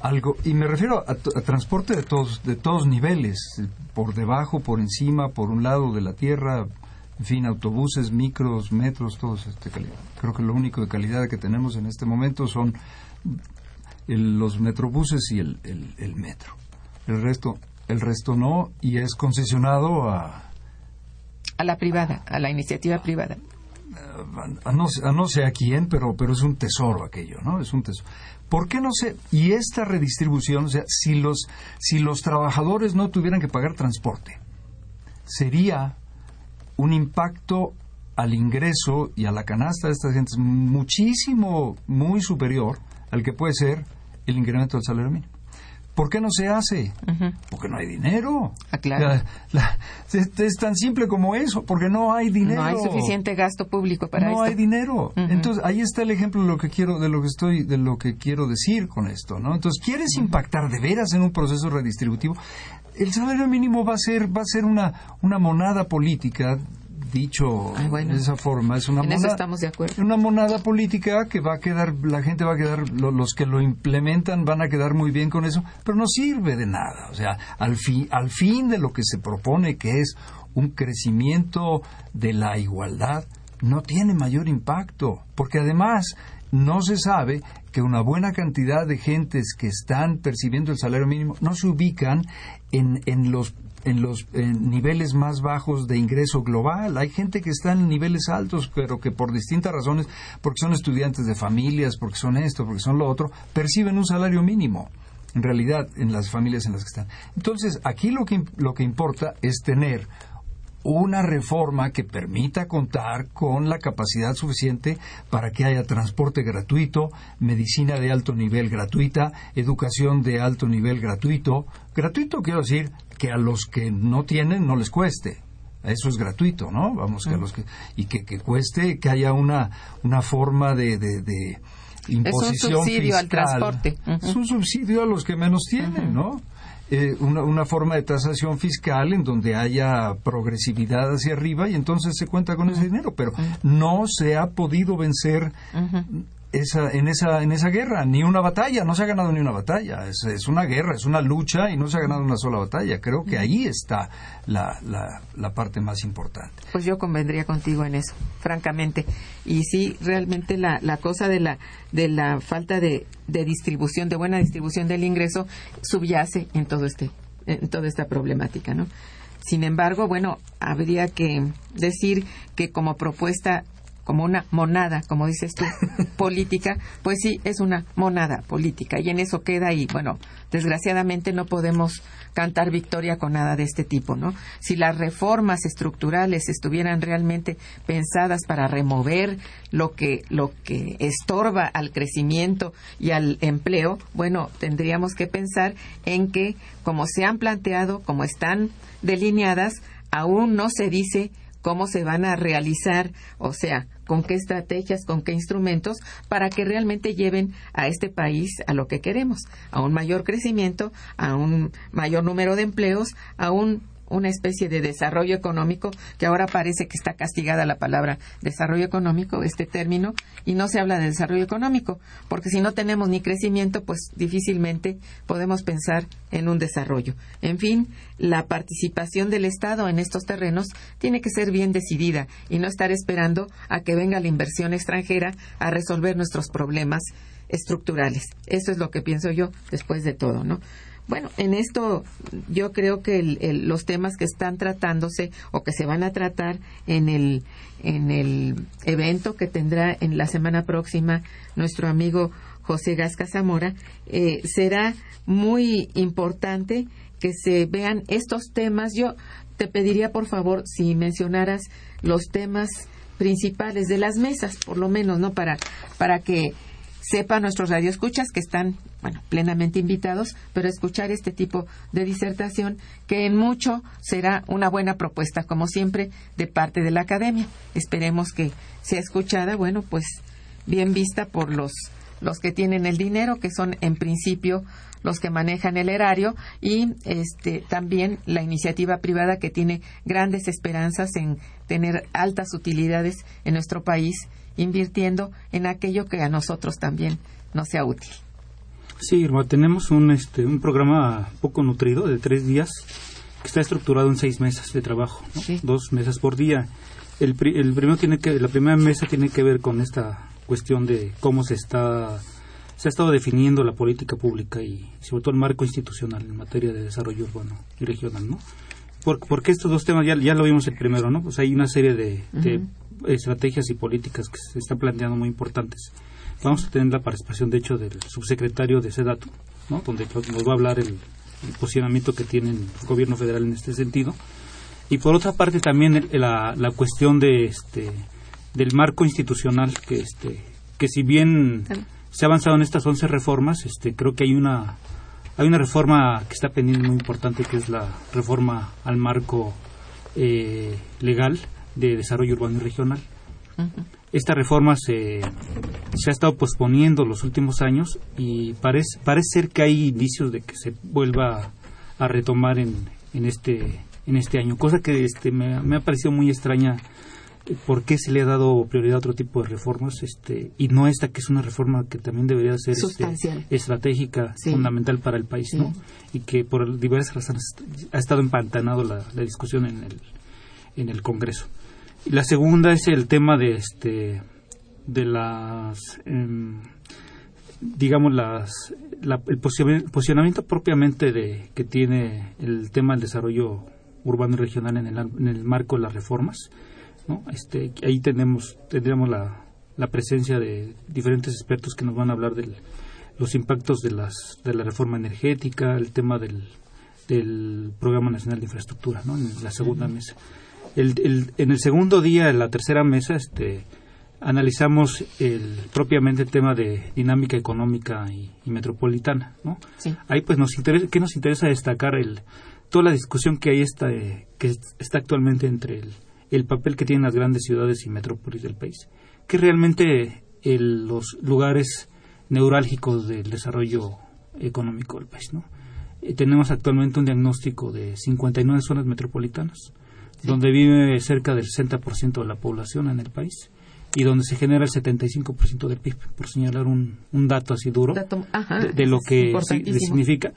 algo, y me refiero a, transporte de todos, de todos niveles, por debajo, por encima, por un lado de la tierra, en fin, autobuses, micros, metros, todos este calidad. Creo que lo único de calidad que tenemos en este momento son los metrobuses y el, el, metro. El resto, el resto no, y es concesionado a a la privada, a la iniciativa privada a no, no sé a quién, pero, pero es un tesoro aquello, ¿no? Es un tesoro. ¿Por qué no sé? Y esta redistribución, o sea, si los, si los trabajadores no tuvieran que pagar transporte, sería un impacto al ingreso y a la canasta de estas gentes muchísimo, muy superior al que puede ser el incremento del salario mínimo. ¿Por qué no se hace? Porque no hay dinero. Ah, claro. es, tan simple como eso, porque no hay dinero. No hay suficiente gasto público para no hay dinero. Entonces, ahí está el ejemplo de lo que quiero de lo que estoy de lo que quiero decir con esto, ¿no? Entonces, ¿quieres impactar de veras en un proceso redistributivo? El salario mínimo va a ser va a ser una una monada política dicho de esa forma. Es una monada, estamos de acuerdo. Una monada política que va a quedar, la gente va a quedar, los que lo implementan van a quedar muy bien con eso, pero no sirve de nada. O sea, al, fin al fin de lo que se propone, que es un crecimiento de la igualdad, no tiene mayor impacto, porque además no se sabe que una buena cantidad de gentes que están percibiendo el salario mínimo no se ubican en, en los en los niveles más bajos de ingreso global. Hay gente que está en niveles altos, pero que por distintas razones, porque son estudiantes de familias, porque son esto, porque son lo otro, perciben un salario mínimo. En realidad, en las familias en las que están. Entonces, aquí lo que, lo que importa es tener una reforma que permita contar con la capacidad suficiente para que haya transporte gratuito, medicina de alto nivel gratuita, educación de alto nivel gratuito. Gratuito quiero decir que a los que no tienen no les cueste. Eso es gratuito, ¿no? Vamos, que a los que, y que, que cueste, que haya una, una forma de, de, de imposición es un subsidio al transporte. Es un subsidio a los que menos tienen, ¿no? Eh, una, una forma de tasación fiscal en donde haya progresividad hacia arriba y entonces se cuenta con ese dinero, pero no se ha podido vencer esa, en, esa, en esa guerra, ni una batalla, no se ha ganado ni una batalla, es, es una guerra, es una lucha y no se ha ganado una sola batalla. Creo que ahí está la, la, la parte más importante. Pues yo convendría contigo en eso, francamente. Y sí, realmente la, la cosa de la, de la falta de, de distribución, de buena distribución del ingreso, subyace en todo este, en toda esta problemática, ¿no? Sin embargo, bueno, habría que decir que como propuesta como una monada, como dices tú, <laughs> política, pues sí, es una monada política y en eso queda y bueno, desgraciadamente no podemos cantar victoria con nada de este tipo, ¿no? Si las reformas estructurales estuvieran realmente pensadas para remover lo que lo que estorba al crecimiento y al empleo, bueno, tendríamos que pensar en que como se han planteado, como están delineadas, aún no se dice cómo se van a realizar, o sea, con qué estrategias, con qué instrumentos, para que realmente lleven a este país a lo que queremos, a un mayor crecimiento, a un mayor número de empleos, a un una especie de desarrollo económico que ahora parece que está castigada la palabra desarrollo económico, este término, y no se habla de desarrollo económico, porque si no tenemos ni crecimiento, pues difícilmente podemos pensar en un desarrollo. En fin, la participación del Estado en estos terrenos tiene que ser bien decidida y no estar esperando a que venga la inversión extranjera a resolver nuestros problemas estructurales. Eso es lo que pienso yo después de todo, ¿no? Bueno, en esto yo creo que el- los temas que están tratándose o que se van a tratar en el, en el evento que tendrá en la semana próxima nuestro amigo José Gasca Zamora, eh, será muy importante que se vean estos temas. Yo te pediría, por favor, si mencionaras los temas principales de las mesas, por lo menos, ¿no? Para, para que sepan nuestros radioescuchas que están, bueno, plenamente invitados, pero escuchar este tipo de disertación que en mucho será una buena propuesta, como siempre, de parte de la academia. Esperemos que sea escuchada, bueno, pues bien vista por los los que tienen el dinero, que son en principio los que manejan el erario y este también la iniciativa privada que tiene grandes esperanzas en tener altas utilidades en nuestro país invirtiendo en aquello que a nosotros también nos sea útil. Sí, Irma, tenemos un, este, un programa poco nutrido de tres días que está estructurado en seis mesas de trabajo, ¿no? Sí. dos mesas por día. El, pri- el primero tiene que, la primera mesa tiene que ver con esta cuestión de cómo se está se ha estado definiendo la política pública y sobre todo el marco institucional en materia de desarrollo urbano y regional, ¿no? Por- porque estos dos temas ya, ya lo vimos el primero, ¿no? Pues hay una serie de, de estrategias y políticas que se están planteando muy importantes. Vamos a tener la participación, de hecho, del subsecretario de SEDATU, ¿no? donde nos va a hablar el, el posicionamiento que tiene el gobierno federal en este sentido. Y por otra parte también el- la, la cuestión de este del marco institucional que este que si bien se ha avanzado en estas 11 reformas, este creo que hay una hay una reforma que está pendiente muy importante que es la reforma al marco eh, legal de desarrollo urbano y regional. Esta reforma se, se ha estado posponiendo los últimos años y parece, parece ser que hay indicios de que se vuelva a retomar en, en este en este año, cosa que este, me, me ha parecido muy extraña eh, por qué se le ha dado prioridad a otro tipo de reformas este y no esta que es una reforma que también debería ser este, estratégica Sí. fundamental para el país Sí. ¿no? y que por diversas razones ha estado empantanado la, la discusión en el en el Congreso la segunda es el tema de este de las em, digamos las la- el posici- posicionamiento propiamente de que tiene el tema del desarrollo urbano y regional en el, en el marco de las reformas ¿no? este ahí tenemos tendríamos la, la presencia de diferentes expertos que nos van a hablar de los impactos de las de la reforma energética el tema del del Programa Nacional de Infraestructura, ¿no? En la segunda mesa. El, el- en el segundo día, en la tercera mesa, este, analizamos el, propiamente el tema de dinámica económica y, y metropolitana, ¿no? Sí. Ahí pues nos interesa, ¿qué nos interesa destacar? El, toda la discusión que hay está, eh, que está actualmente entre el, el papel que tienen las grandes ciudades y metrópolis del país, que realmente el- los lugares neurálgicos del desarrollo económico del país, ¿no? Eh, tenemos actualmente un diagnóstico de 59 zonas metropolitanas, donde vive cerca del 60% de la población en el país y donde se genera el 75% del PIB, por señalar un, un dato así duro Dato- ajá, de, de lo que significa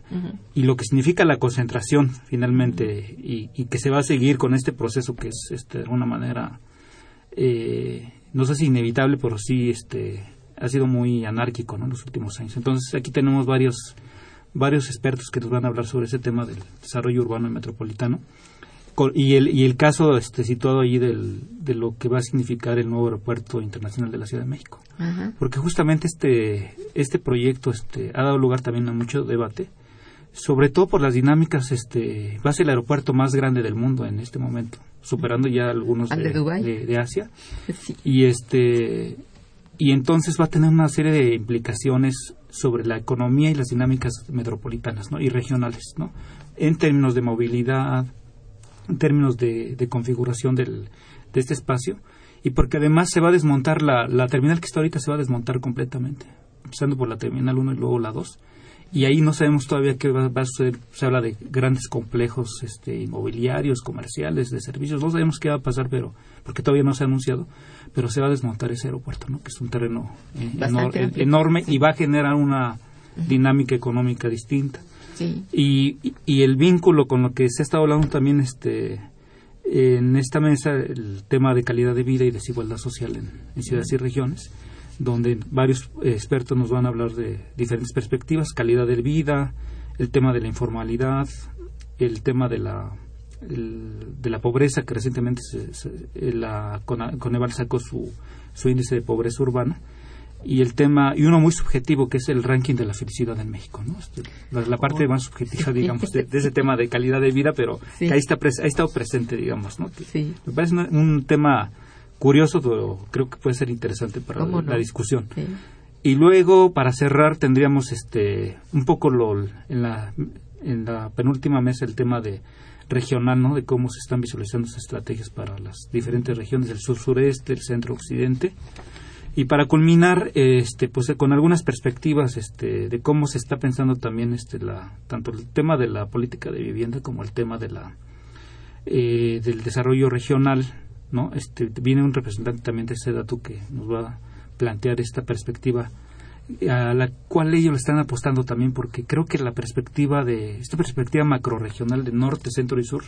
y lo que significa la concentración finalmente y, y que se va a seguir con este proceso que es este, de alguna manera eh, no sé si inevitable pero sí este ha sido muy anárquico ¿no? en los últimos años. Entonces aquí tenemos varios varios expertos que nos van a hablar sobre ese tema del desarrollo urbano y metropolitano y el, y el caso este, situado allí del, de lo que va a significar el nuevo aeropuerto internacional de la Ciudad de México Ajá. porque justamente este este proyecto este ha dado lugar también a mucho debate sobre todo por las dinámicas este va a ser el aeropuerto más grande del mundo en este momento superando ya algunos ¿Al de de, de Asia Sí. y este y entonces va a tener una serie de implicaciones sobre la economía y las dinámicas metropolitanas ¿no? y regionales ¿no? en términos de movilidad en términos de, de configuración del, de este espacio y porque además se va a desmontar la, la terminal que está ahorita se va a desmontar completamente empezando por la terminal 1 y luego la 2 y ahí no sabemos todavía qué va, va a suceder se habla de grandes complejos este, inmobiliarios comerciales de servicios no sabemos qué va a pasar pero porque todavía no se ha anunciado pero se va a desmontar ese aeropuerto ¿no? que es un terreno eh, Bastante enor- amplio. enorme Sí. y va a generar una dinámica económica distinta Sí. y, y- el vínculo con lo que se ha estado hablando también este en esta mesa el tema de calidad de vida y desigualdad social en, ciudades y regiones donde varios expertos nos van a hablar de diferentes perspectivas calidad de vida el tema de la informalidad el tema de la de la pobreza que recientemente se, se- la Coneval sacó su, su índice de pobreza urbana y el tema y uno muy subjetivo que es el ranking de la felicidad en México no Este, la, la parte más subjetiva <laughs> digamos de, de ese tema de calidad de vida pero Sí. que ahí está ha estado presente digamos no Que Sí. me parece un tema curioso pero creo que puede ser interesante para ¿Cómo la no? discusión Sí. y luego para cerrar tendríamos este un poco lo en la en la penúltima mesa el tema de regional no de cómo se están visualizando esas estrategias para las diferentes regiones del sur sureste el centro occidente y para culminar este pues con algunas perspectivas este de cómo se está pensando también este la tanto el tema de la política de vivienda como el tema de la eh, del desarrollo regional no este viene un representante también de ese dato que nos va a plantear esta perspectiva a la cual ellos le están apostando también porque creo que la perspectiva de esta perspectiva macroregional de norte centro y sur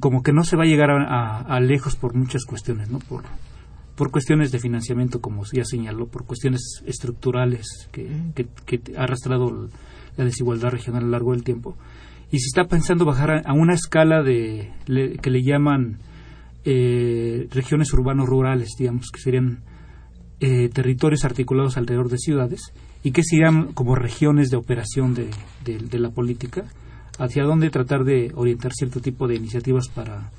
como que no se va a llegar a, a- lejos por muchas cuestiones no por por cuestiones de financiamiento como ya señaló por cuestiones estructurales que, que, que ha arrastrado la desigualdad regional a lo largo del tiempo. Y se está pensando bajar a, a una escala de le- que le llaman eh, regiones urbanos rurales digamos que serían eh, territorios articulados alrededor de ciudades y que serían como regiones de operación de, de- de la política hacia dónde tratar de orientar cierto tipo de iniciativas para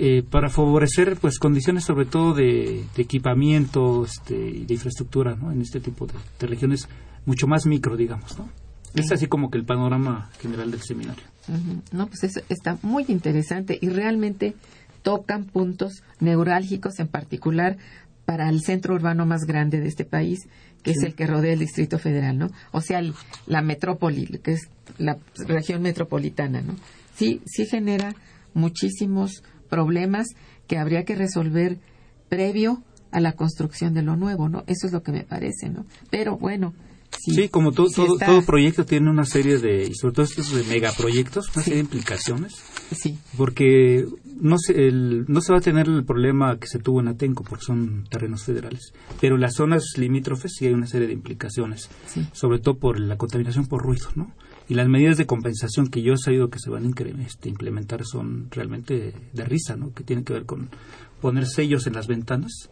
eh, para favorecer pues condiciones sobre todo de, de equipamiento este, y de infraestructura ¿no? en este tipo de, de regiones mucho más micro digamos ¿no? es así como que el panorama general del seminario. No, pues eso está muy interesante y realmente tocan puntos neurálgicos en particular para el centro urbano más grande de este país, que es el que rodea el Distrito Federal, ¿no? O sea, el- la metrópoli, que es la región metropolitana, ¿no? Sí, sí genera muchísimos problemas que habría que resolver previo a la construcción de lo nuevo, ¿no? Eso es lo que me parece, ¿no? Pero bueno, si, Sí, como todo, si todo, está- todo proyecto tiene una serie de, y sobre todo estos de megaproyectos, una Sí. serie de implicaciones, Sí, porque no se, el, no se va a tener el problema que se tuvo en Atenco, porque son terrenos federales, pero las zonas limítrofes sí hay una serie de implicaciones, sí. sobre todo por la contaminación por ruido, ¿no? Y las medidas de compensación que yo he sabido que se van a este, implementar son realmente de risa, ¿no? Que tienen que ver con poner sellos en las ventanas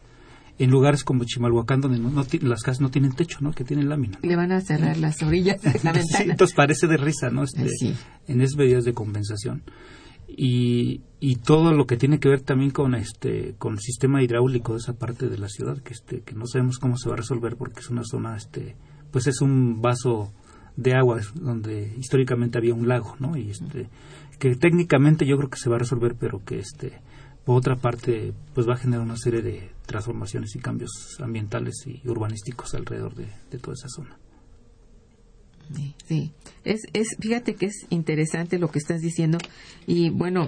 en lugares como Chimalhuacán donde no, las casas no tienen techo, ¿no? Que tienen lámina. Le van a cerrar las orillas de la <laughs> ventana. entonces parece de risa, ¿no? Este, En esas medidas de compensación. Y, y todo lo que tiene que ver también con este con el sistema hidráulico de esa parte de la ciudad que este que no sabemos cómo se va a resolver porque es una zona este pues es un vaso de agua donde históricamente había un lago, ¿no? Y este que técnicamente yo creo que se va a resolver, pero que este por otra parte pues va a generar una serie de transformaciones y cambios ambientales y urbanísticos alrededor de, toda esa zona. Sí, Es, es, fíjate que es interesante lo que estás diciendo y bueno,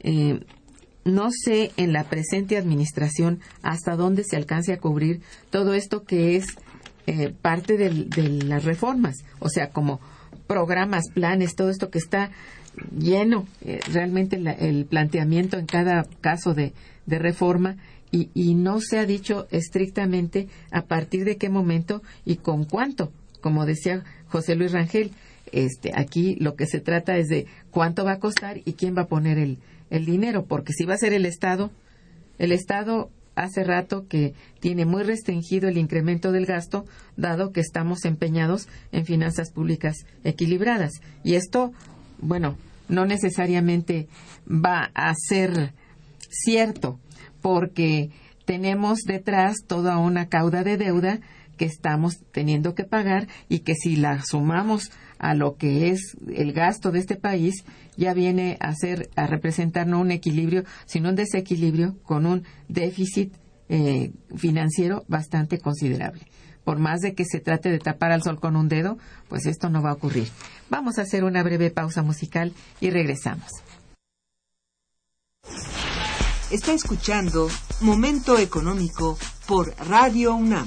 eh, no sé en la presente administración hasta dónde se alcance a cubrir todo esto que es eh, parte de las reformas, o sea, como programas, planes, todo esto que está lleno eh, realmente el planteamiento en cada caso de, reforma. Y, y, no se ha dicho estrictamente a partir de qué momento y con cuánto, como decía José Luis Rangel. Este, aquí lo que se trata es de cuánto va a costar y quién va a poner el, el dinero, porque si va a ser el Estado, el Estado hace rato que tiene muy restringido el incremento del gasto, dado que estamos empeñados en finanzas públicas equilibradas. Y esto, bueno, no necesariamente va a ser cierto, porque tenemos detrás toda una cauda de deuda que estamos teniendo que pagar y que si la sumamos a lo que es el gasto de este país, ya viene a ser a representar no un equilibrio, sino un desequilibrio con un déficit eh, financiero bastante considerable. Por más de que se trate de tapar al sol con un dedo, pues esto no va a ocurrir. Vamos a hacer una breve pausa musical y regresamos. Está escuchando Momento Económico por Radio UNAM.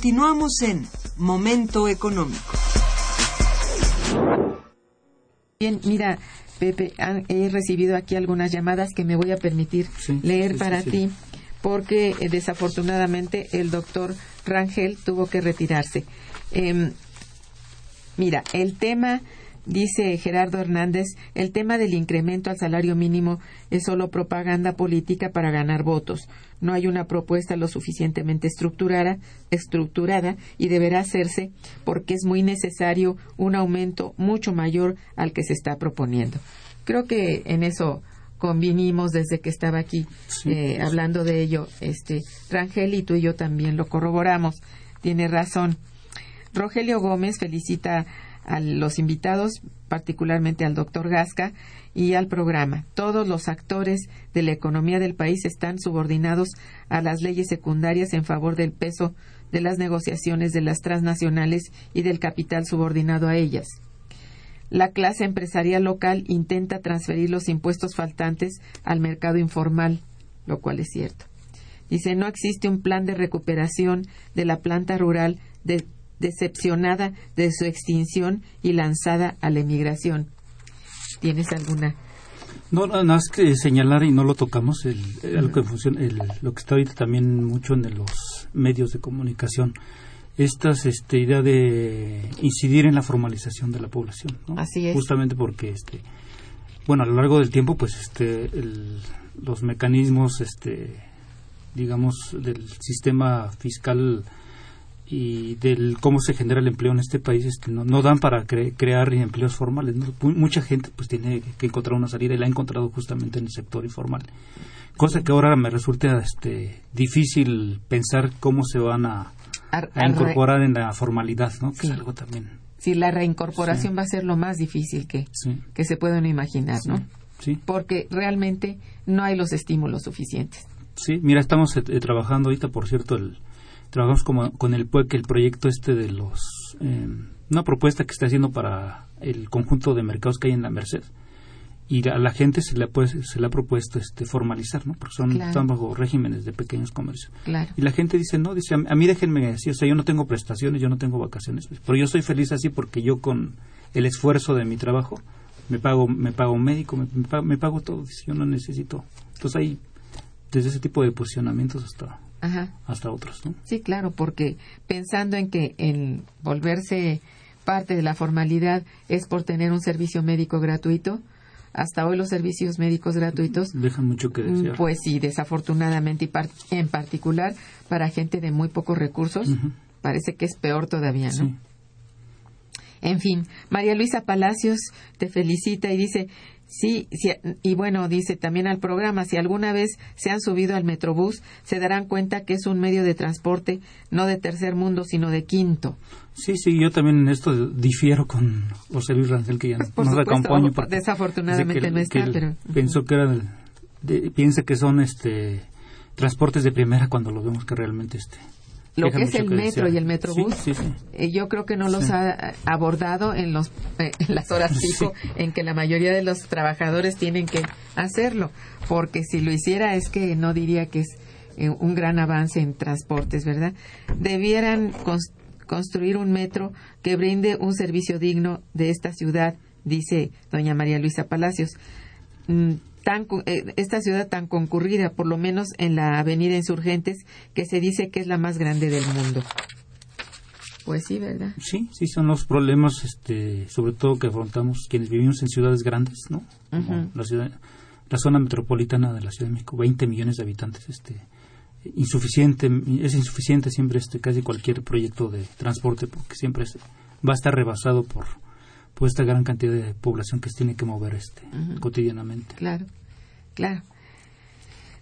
Continuamos en Momento económico. Bien, mira, Pepe, he recibido aquí algunas llamadas que me voy a permitir leer para ti, porque eh, desafortunadamente el doctor Rangel tuvo que retirarse. Em, mira, el tema Dice Gerardo Hernández, el tema del incremento al salario mínimo es solo propaganda política para ganar votos. No hay una propuesta lo suficientemente estructurada, estructurada y deberá hacerse porque es muy necesario un aumento mucho mayor al que se está proponiendo. Creo que en eso convinimos desde que estaba aquí eh, hablando de ello. Este, Rangel y tú y yo también lo corroboramos. Tiene razón. Rogelio Gómez felicita a los invitados, particularmente al doctor Gasca, y al programa. Todos los actores de la economía del país están subordinados a las leyes secundarias en favor del peso de las negociaciones de las transnacionales y del capital subordinado a ellas. La clase empresarial local intenta transferir los impuestos faltantes al mercado informal, lo cual es cierto. Dice, no existe un plan de recuperación de la planta rural de decepcionada de su extinción y lanzada a la emigración. ¿Tienes alguna? No, nada más que señalar y no lo tocamos, el, lo, que funciona, lo que está ahorita también mucho en los medios de comunicación, esta este, idea de incidir en la formalización de la población. Así es. Justamente porque, este, bueno, a lo largo del tiempo, pues este, los mecanismos, este, digamos, del sistema fiscal y del cómo se genera el empleo en este país este, no, no dan para crear empleos formales. Mucha gente pues tiene que encontrar una salida y la ha encontrado justamente en el sector informal. Cosa que ahora me resulta este, difícil pensar cómo se van a, incorporar en la formalidad, ¿no? Que es algo también. Sí, la reincorporación va a ser lo más difícil que, que se pueden imaginar, ¿no? Sí. Porque realmente no hay los estímulos suficientes. Sí, mira, estamos eh, trabajando ahorita, por cierto, el, trabajamos como, con el PUEC el proyecto este de los eh, una propuesta que está haciendo para el conjunto de mercados que hay en la Merced y a la gente se le, se le ha propuesto este formalizar, ¿no? Porque son están bajo regímenes de pequeños comercios. Y la gente dice, no, dice, a, mí déjenme así, o sea, yo no tengo prestaciones, yo no tengo vacaciones, pero yo soy feliz así porque yo con el esfuerzo de mi trabajo me pago me pago un médico, me, me, pago, todo, dice, yo no necesito. Entonces hay desde ese tipo de posicionamientos hasta hasta otros. ¿no? Sí, claro, porque pensando en que en volverse parte de la formalidad es por tener un servicio médico gratuito, hasta hoy los servicios médicos gratuitos dejan mucho que desear. Pues sí, desafortunadamente y en particular para gente de muy pocos recursos, parece que es peor todavía, ¿no? En fin, María Luisa Palacios te felicita y dice, Sí, y bueno, dice también al programa, si alguna vez se han subido al Metrobús, se darán cuenta que es un medio de transporte no de tercer mundo, sino de quinto. Sí, sí, yo también en esto difiero con José Luis Rangel, que ya Por nos acompaña. Desafortunadamente no está, pero... Pensó que era, piensa que son este transportes de primera cuando lo vemos que realmente este lo que es el metro y el metrobús, eh, yo creo que no los ha abordado en, los, eh, en las horas pico en que la mayoría de los trabajadores tienen que hacerlo, porque si lo hiciera es que no diría que es eh, un gran avance en transportes, ¿verdad? Debieran construir un metro que brinde un servicio digno de esta ciudad, dice doña María Luisa Palacios. Mm, tan, eh, esta ciudad tan concurrida, por lo menos en la avenida Insurgentes, que se dice que es la más grande del mundo. Pues sí, ¿verdad? Sí, sí, son los problemas, este, sobre todo que afrontamos quienes vivimos en ciudades grandes, ¿no? la, ciudad, la zona metropolitana de la Ciudad de México, 20 millones de habitantes, este, insuficiente, es insuficiente siempre este, casi cualquier proyecto de transporte, porque siempre va a estar rebasado por esta gran cantidad de población que se tiene que mover este cotidianamente. Claro, claro.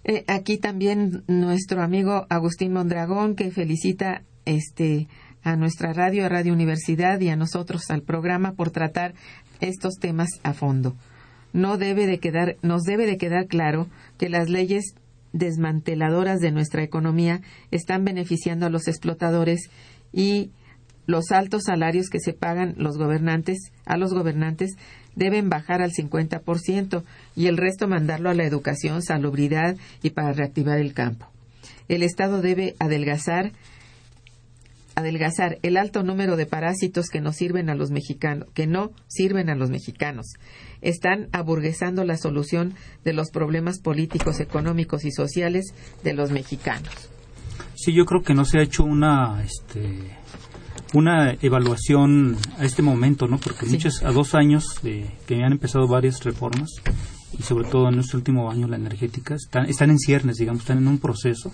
Eh, aquí también nuestro amigo Agustín Mondragón que felicita este a nuestra radio, a Radio Universidad y a nosotros al programa por tratar estos temas a fondo. No debe de quedar, nos debe de quedar claro que las leyes desmanteladoras de nuestra economía están beneficiando a los explotadores y los altos salarios que se pagan los gobernantes a los gobernantes deben bajar al 50% y el resto mandarlo a la educación, salubridad y para reactivar el campo. El Estado debe adelgazar adelgazar el alto número de parásitos que no sirven a los mexicanos, que no sirven a los mexicanos. Están aburguesando la solución de los problemas políticos, económicos y sociales de los mexicanos. Sí, yo creo que no se ha hecho una este, una evaluación a este momento, ¿no? Porque muchas, a dos años de que han empezado varias reformas y sobre todo en este último año la energética están, están en ciernes, digamos, están en un proceso.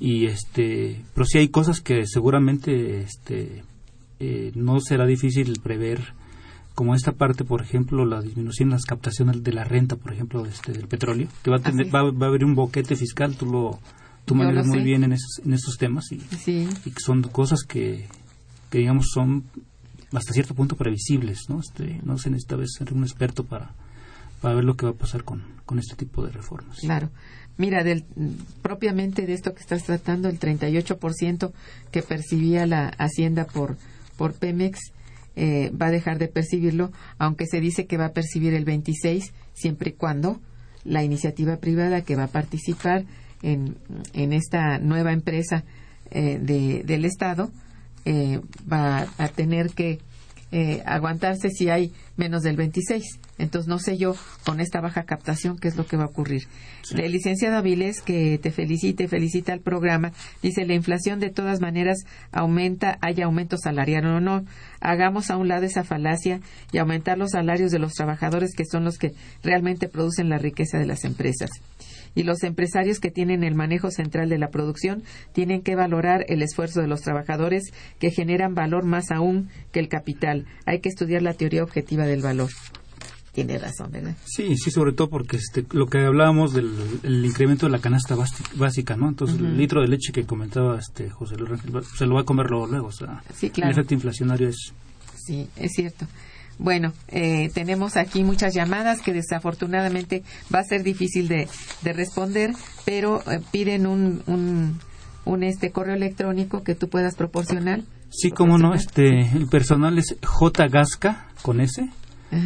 Y este, pero sí hay cosas que seguramente este, eh, no será difícil prever como esta parte, por ejemplo, la disminución en las captaciones de la renta, por ejemplo, este, del petróleo, que va a, tener, va, a haber un boquete fiscal, tú lo, tú manejas muy bien en esos, en esos temas y, y que son cosas que, que digamos son hasta cierto punto previsibles, ¿no? Este, no se necesita ser un experto para, para ver lo que va a pasar con, con este tipo de reformas. Claro. Mira, del, propiamente de esto que estás tratando, el 38% que percibía la Hacienda por, por Pemex eh, va a dejar de percibirlo, aunque se dice que va a percibir el 26% siempre y cuando la iniciativa privada que va a participar en, en esta nueva empresa eh, de, del Estado eh, va a tener que eh, aguantarse si hay menos del 26. Entonces, no sé yo con esta baja captación qué es lo que va a ocurrir. El licenciado Avilés, que te felicite, felicita al programa, dice, la inflación de todas maneras aumenta, haya aumento salarial o no. Hagamos a un lado esa falacia y aumentar los salarios de los trabajadores que son los que realmente producen la riqueza de las empresas y los empresarios que tienen el manejo central de la producción tienen que valorar el esfuerzo de los trabajadores que generan valor más aún que el capital. Hay que estudiar la teoría objetiva del valor. Tiene razón, ¿verdad? Sí, sí, sobre todo porque este, lo que hablábamos del incremento de la canasta básica, ¿no? Entonces, el litro de leche que comentaba este José Luis se lo va a comer luego, luego. O sea, el efecto inflacionario es... Sí, es cierto. Bueno, eh, tenemos aquí muchas llamadas que desafortunadamente va a ser difícil de, responder, pero eh, piden un, un, este correo electrónico que tú puedas proporcionar. Sí, cómo no, este, el personal es jgasca con s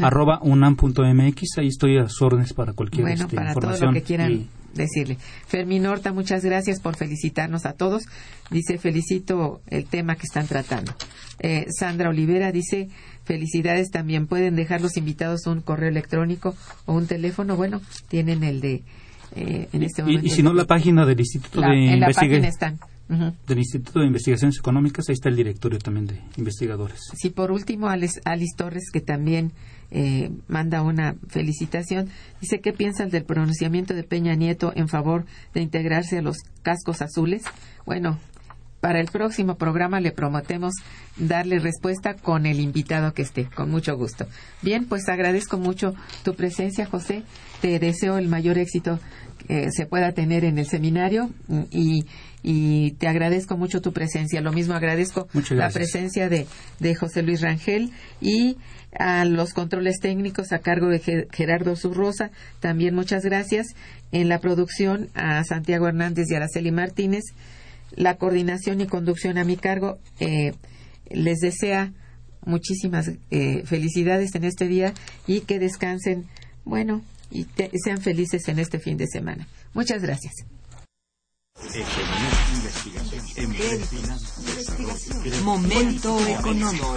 arroba unam.mx, ahí estoy a sus órdenes para cualquier bueno, este, para información. Todo lo que quieran decirle. Fermín Horta, muchas gracias por felicitarnos a todos. Dice, felicito el tema que están tratando. Eh, Sandra Olivera dice, felicidades también. Pueden dejar los invitados un correo electrónico o un teléfono. Bueno, tienen el de... Eh, en este momento. Y, si no, la página del Instituto de Investigación. Del Instituto de Investigaciones Económicas, ahí está el directorio también de investigadores. Sí, por último, Alice, Alice Torres, que también eh, manda una felicitación. Dice, ¿qué piensas del pronunciamiento de Peña Nieto en favor de integrarse a los cascos azules? Bueno, para el próximo programa le prometemos darle respuesta con el invitado que esté, con mucho gusto. Bien, pues agradezco mucho tu presencia, José. Te deseo el mayor éxito que se pueda tener en el seminario y, te agradezco mucho tu presencia. Lo mismo agradezco la presencia de, de José Luis Rangel y a los controles técnicos a cargo de Gerardo Zurrosa, también muchas gracias. En la producción a Santiago Hernández y Araceli Martínez, la coordinación y conducción a mi cargo. Eh, les desea muchísimas eh, felicidades en este día y que descansen, bueno, y sean felices en este fin de semana. Muchas gracias. Momento económico.